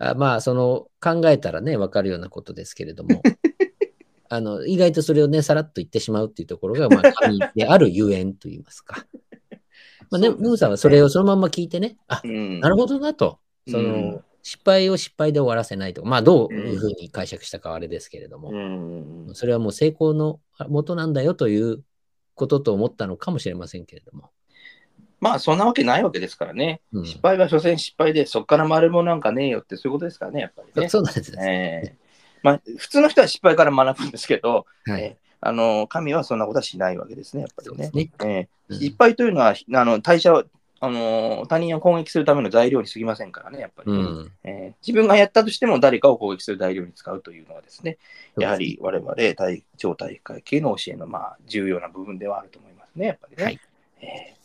あまあ、その考えたらね、わかるようなことですけれども、(laughs) あの意外とそれをね、さらっと言ってしまうっていうところが、まあ、神であるゆえんと言いますか。まあね、ムーさんはそれをそのまま聞いてね、あ、うん。なるほどなと、その、うん。失敗を失敗で終わらせないと、まあ、どういうふうに解釈したかはあれですけれども、うん。それはもう成功の元なんだよということと思ったのかもしれませんけれども。まあそんなわけないわけですからね。うん。失敗は所詮失敗で、そこから丸もなんかねえよってそういうことですからね、やっぱりね。そうなんですね。ええ。まあ、普通の人は失敗から学ぶんですけど、はい。ええあの神はそんなことはしないわけですね、やっぱりね。ね。ええうん失敗というのは、あの対象あの他人を攻撃するための材料に過ぎませんからね、やっぱりね、うん。ええ自分がやったとしても誰かを攻撃する材料に使うというのはですね、やはり我々体超体育会系の教えのまあ重要な部分ではあると思いますね、やっぱりね。はいええ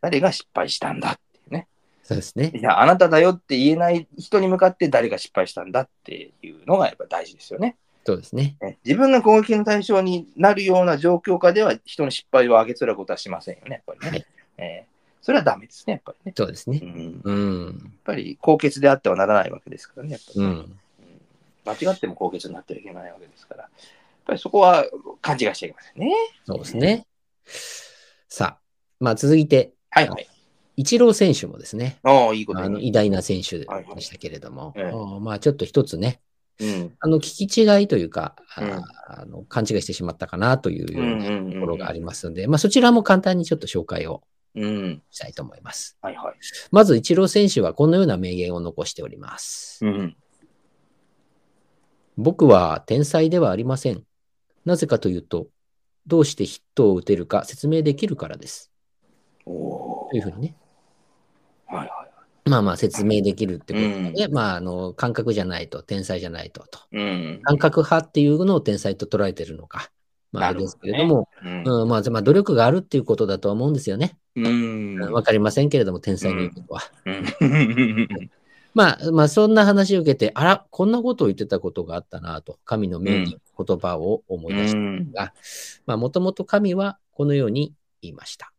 誰が失敗したんだっていうね。そうですね。いや、あなただよって言えない人に向かって誰が失敗したんだっていうのがやっぱ大事ですよね。そうですね。ね自分が攻撃の対象になるような状況下では人の失敗を上げつらうことはしませんよね、やっぱりね。はいえーそれはダメですね、やっぱりね。そうですね。うん、やっうん。ぱり高潔であってはならないわけですからね、やっぱりね、うん。間違っても高潔になってはいけないわけですから、やっぱりそこは勘違いしちゃいけませんね。そうですね。さあ、まあ続いて、はいはい。イチロー選手もですね、ああ、いいことあのに。偉大な選手でしたけれども、はいはいえまあちょっと一つね、うん。あの聞き違いというか、うんあの勘違いしてしまったかなというようなところがありますので、まあそちらも簡単にちょっと紹介をうん。したいと思います。はいはい。まず、イチロー選手はこのような名言を残しております。うん。僕は天才ではありません。なぜかというと、どうしてヒットを打てるか説明できるからです。おというふうにね。はいはまあまあ説明できるってことで、まああの感覚じゃないと、天才じゃないとと。い。うん。感覚派っていうのを天才と捉えてるのか。まああれですけれども、うんうんまあ、まあ努力があるっていうことだとは思うんですよね。うん。わかりませんけれども、天才のいうことは。うん。(laughs) まあ、まあ、そんな話を受けて、あら、こんなことを言ってたことがあったなと、神の名言、言葉を思い出したが、まあ、もともと神はこのように言いました。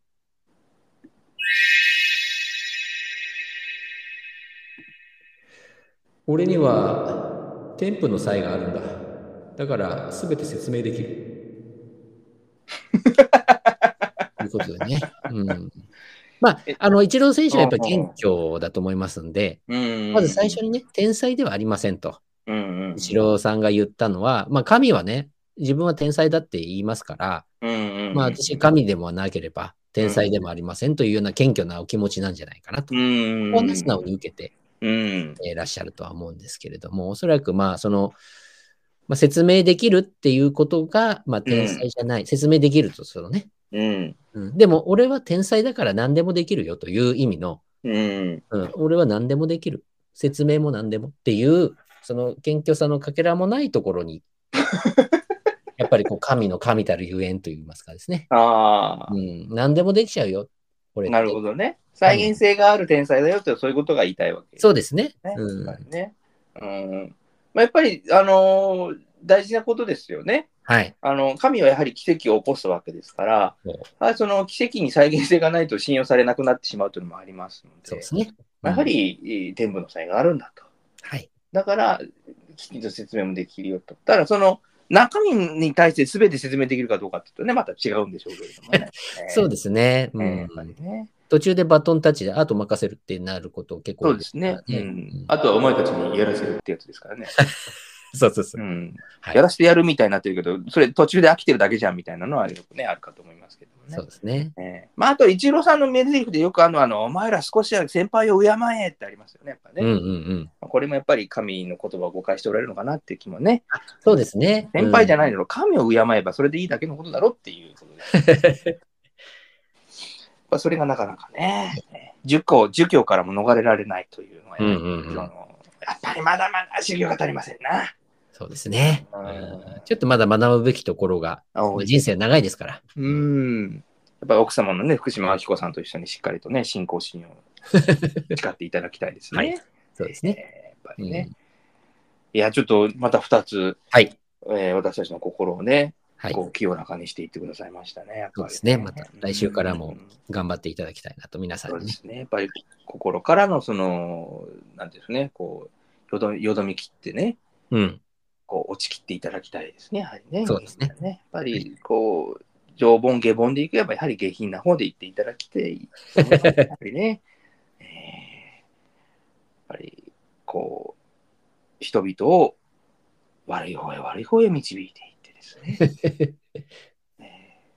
俺には添付の才があるんだ。だから、すべて説明できる。と (laughs) いうことでね。うん、まあ、あの、イチロー選手はやっぱり謙虚だと思いますんで、うん。まず最初にね、天才ではありませんと。うんうん。イチローさんが言ったのは、まあ、神はね、自分は天才だって言いますから、うんうん。まあ、私、神でもなければ、天才でもありませんというような謙虚なお気持ちなんじゃないかなと。うん。こんな素直に受けてうん。いらっしゃるとは思うんですけれども、おそらく、まあ、その、まあ、説明できるっていうことが、まあ、天才じゃない。説明できると、そのね、うん。うん。でも、俺は天才だから何でもできるよという意味の、うん。うん、俺は何でもできる。説明も何でもっていう、その謙虚さのかけらもないところに、(laughs) やっぱりこう神の神たるゆえんといいますかですね。ああう。ん、何でもできちゃうよ。俺ってなるほどね。再現性がある天才だよってそういうことが言いたいわけそうですね。ね。うんやっぱりね。うん。まあ、やっぱり、あのー大事なことですよね。はい。あの、神はやはり奇跡を起こすわけですから、はいその奇跡に再現性がないと信用されなくなってしまうというのもありますので、そうですね。やはうん、り、天賦の才があるんだと。はい。だから、きちんと説明もできるよと。ただ、その、中身に対して全て説明できるかどうかっていうとね、また違うんでしょうけれどもね。(laughs) そうですね。えーうんやっぱりね。途中でバトンタッチであと任せるってなること結構多いそうですね。うん。あとはお前たちにやらせるってやつですからね。(laughs) そうそうそうう。ん。はいやらせてやるみたいになってるけど、それ途中で飽きてるだけじゃんみたいなのはよくね、あるかと思いますけどもね。そうですね。ええまあ、あと、イチローさんのメディフでよくあるのは、あの、お前ら少しは先輩を敬えってありますよね、やっぱね。うんうんうん。これもやっぱり神の言葉を誤解しておられるのかなっていう気もね。そうですね。先輩じゃない。ないの、神を敬えばそれでいいだけのことだろっていうことで。や (laughs) っぱそれがなかなかね、儒教、儒教からも逃れられないというのは、やっぱりうんうんうんそのやっぱりまだまだ修行が足りませんな。そうですね。うんうんちょっとまだ学ぶべきところが、人生長いですから。うん。やっぱり奥様のね、福島明子さんと一緒にしっかりとね、信仰心を誓っていただきたいですね。はいそうですね。えーやっぱうんりね。いや、ちょっとまた2つ、はい。えー私たちの心をね、はい。こう清らかにしていってくださいましたね。そうですねまた来週からもうん頑張っていただきたいなと、皆さんにね。そうですね。やっぱり心からのその、なんていうんですね、こう、よどよどみ切ってね、うん。こう落ち切っていただきたいですね、やはりね。そうですねやっぱり、こう、常盆、下盆でいけば、やはり下品な方で言っていただきたい。やっぱりね、(laughs) えーやっぱり、こう、人々を悪い方へ悪い方へ導いていですね、え。ー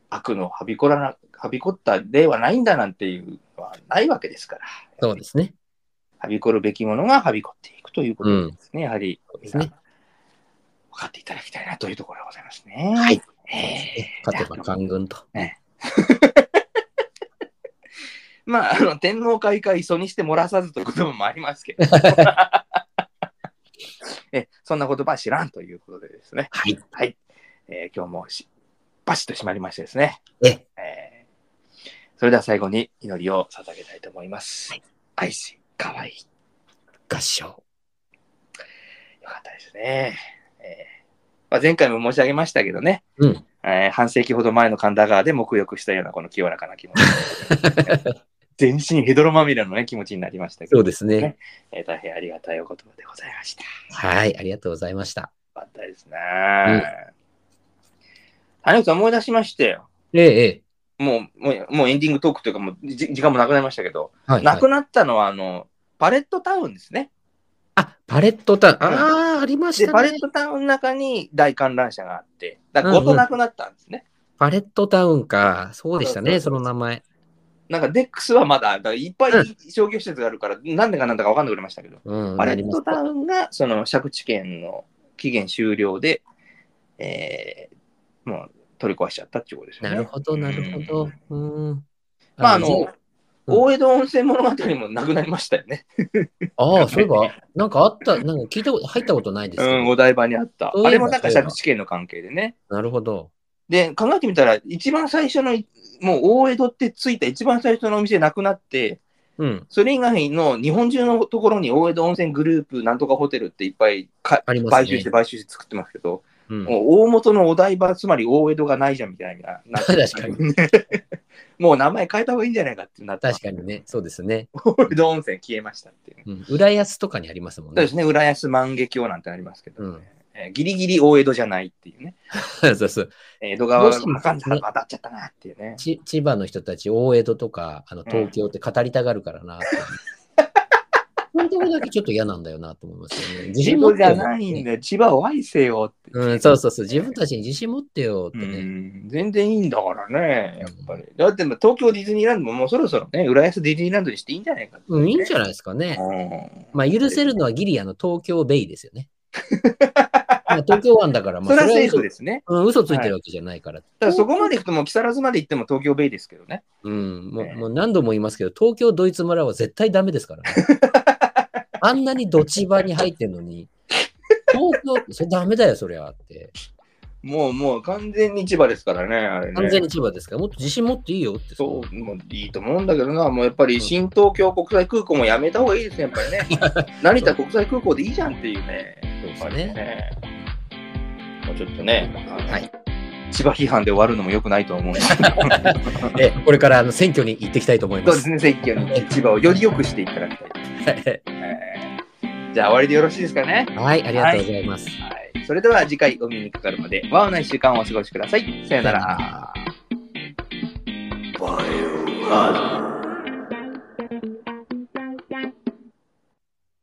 悪のはびこらな、はびこった例はないんだなんていうのはないわけですから、そうですね。はびこるべきものがはびこっていくということですね、やはり、ね。分かっていただきたいなというところでございますね。はい。えー勝てば官軍と。(laughs) まあ、あの天皇開会疎にして漏らさずという言葉もありますけど、(laughs) えそんな言葉は知らんということでですね、はい。はいえー今日もしバシッと締まりましてですね、え、えーそれでは最後に祈りを捧げたいと思います。はい愛し、かわいい。合唱。よかったですね。えーまあ、前回も申し上げましたけどね、うん。えー半世紀ほど前の神田川で沐浴したようなこの清らかな気持ち。(laughs) 全身ヘドロまみれの、ね、気持ちになりましたけど、そうですね。えー大変ありがたいお言葉でございました。よはい。ありがとうございました。かったですね。谷口さん思い出しましたよ。ええ、ええ。もう、もう、もうエンディングトークというか、もうじ時間もなくなりましたけど、はい。なくはいなったのは、あの、パレットタウンですね。あ、パレットタウン。ああ、ありましで、たねパレッ。トタウンの中に大観覧車があって、だごとなくなったんですね。パレットタウンか。そうでしたね、その名前。なんかデックスはまだ、だいっぱいうん商業施設があるから、なんでかなんだか分かんなくなりましたけど、うん。パレットタウンがその借地権の期限終了で、えーもう取り壊しちゃったっていうことですよね。なるほど、なるほど。うん。まあ、あの、うん大江戸温泉物語もなくなりましたよね。ああ、そういえば、なんかあった、なんか聞いたこと、入ったことないですけどうん、お台場にあった。あれもなんか借地権の関係でね。なるほど。で、考えてみたら、一番最初の、もう大江戸ってついた一番最初のお店なくなって、うん。それ以外の日本中のところに大江戸温泉グループなんとかホテルっていっぱい買収して買収して作ってますけど、うん。もう大元のお台場、つまり大江戸がないじゃんみたいな。な確かに。(laughs) もう名前変えた方がいいんじゃないかってなった。確かにね、そうですね。大江戸温泉消えましたっていう。うん。浦安とかにありますもんねそうで。すね、浦安万華鏡なんてありますけど、うんえーギリギリ大江戸じゃないっていうね。(laughs) そうそう。江戸川がかんだ当たっちゃったなっていうね。ち千葉の人たち、大江戸とか、あの東京って語りたがるからなって。このとこだけちょっと嫌なんだよなと思いますよね。(laughs) 自江信持ってよ戸じゃないんだよ。千葉を愛せよって。うん、そうそうそう。自分たちに自信持ってよってうね。ん全然いいんだからね、やっぱり。だって東京ディズニーランドももうそろそろね、浦安ディズニーランドにしていいんじゃないかって、うん、いいんじゃないですかね。うんまあ、許せるのはギリアの東京ベイですよね。(laughs) まあ東京湾だから、まあ、それはセー嘘フですね。うん、嘘ついてるわけじゃないから。ただそこまで行くともう木更津まで行っても東京ベイですけどね。うん、もうええもう何度も言いますけど、東京ドイツ村は絶対ダメですからね。あんなにどち場に入ってんのに、東京それダメだよ、そりゃって。もうもう完全に千葉ですからね、あれね。完全に千葉ですから、もっと自信持っていいよって。そう、もういいと思うんだけどな、もうやっぱり新東京国際空港もやめた方がいいですね、やっぱりね。(laughs) 成田国際空港でいいじゃんっていうね。そうですね。ね。もうちょっとね、はい。千葉批判で終わるのも良くないと思うんですけど。(laughs) えこれからあの選挙に行ってきたいと思いま。そうですすね、選挙に千葉をより良くしていただきたい。えーじゃあ終わりでよろしいですかね。はい、ありがとうございます。はいそれでは次回お耳にかかるまで、ワオな1週間をお過ごしください。さよなら。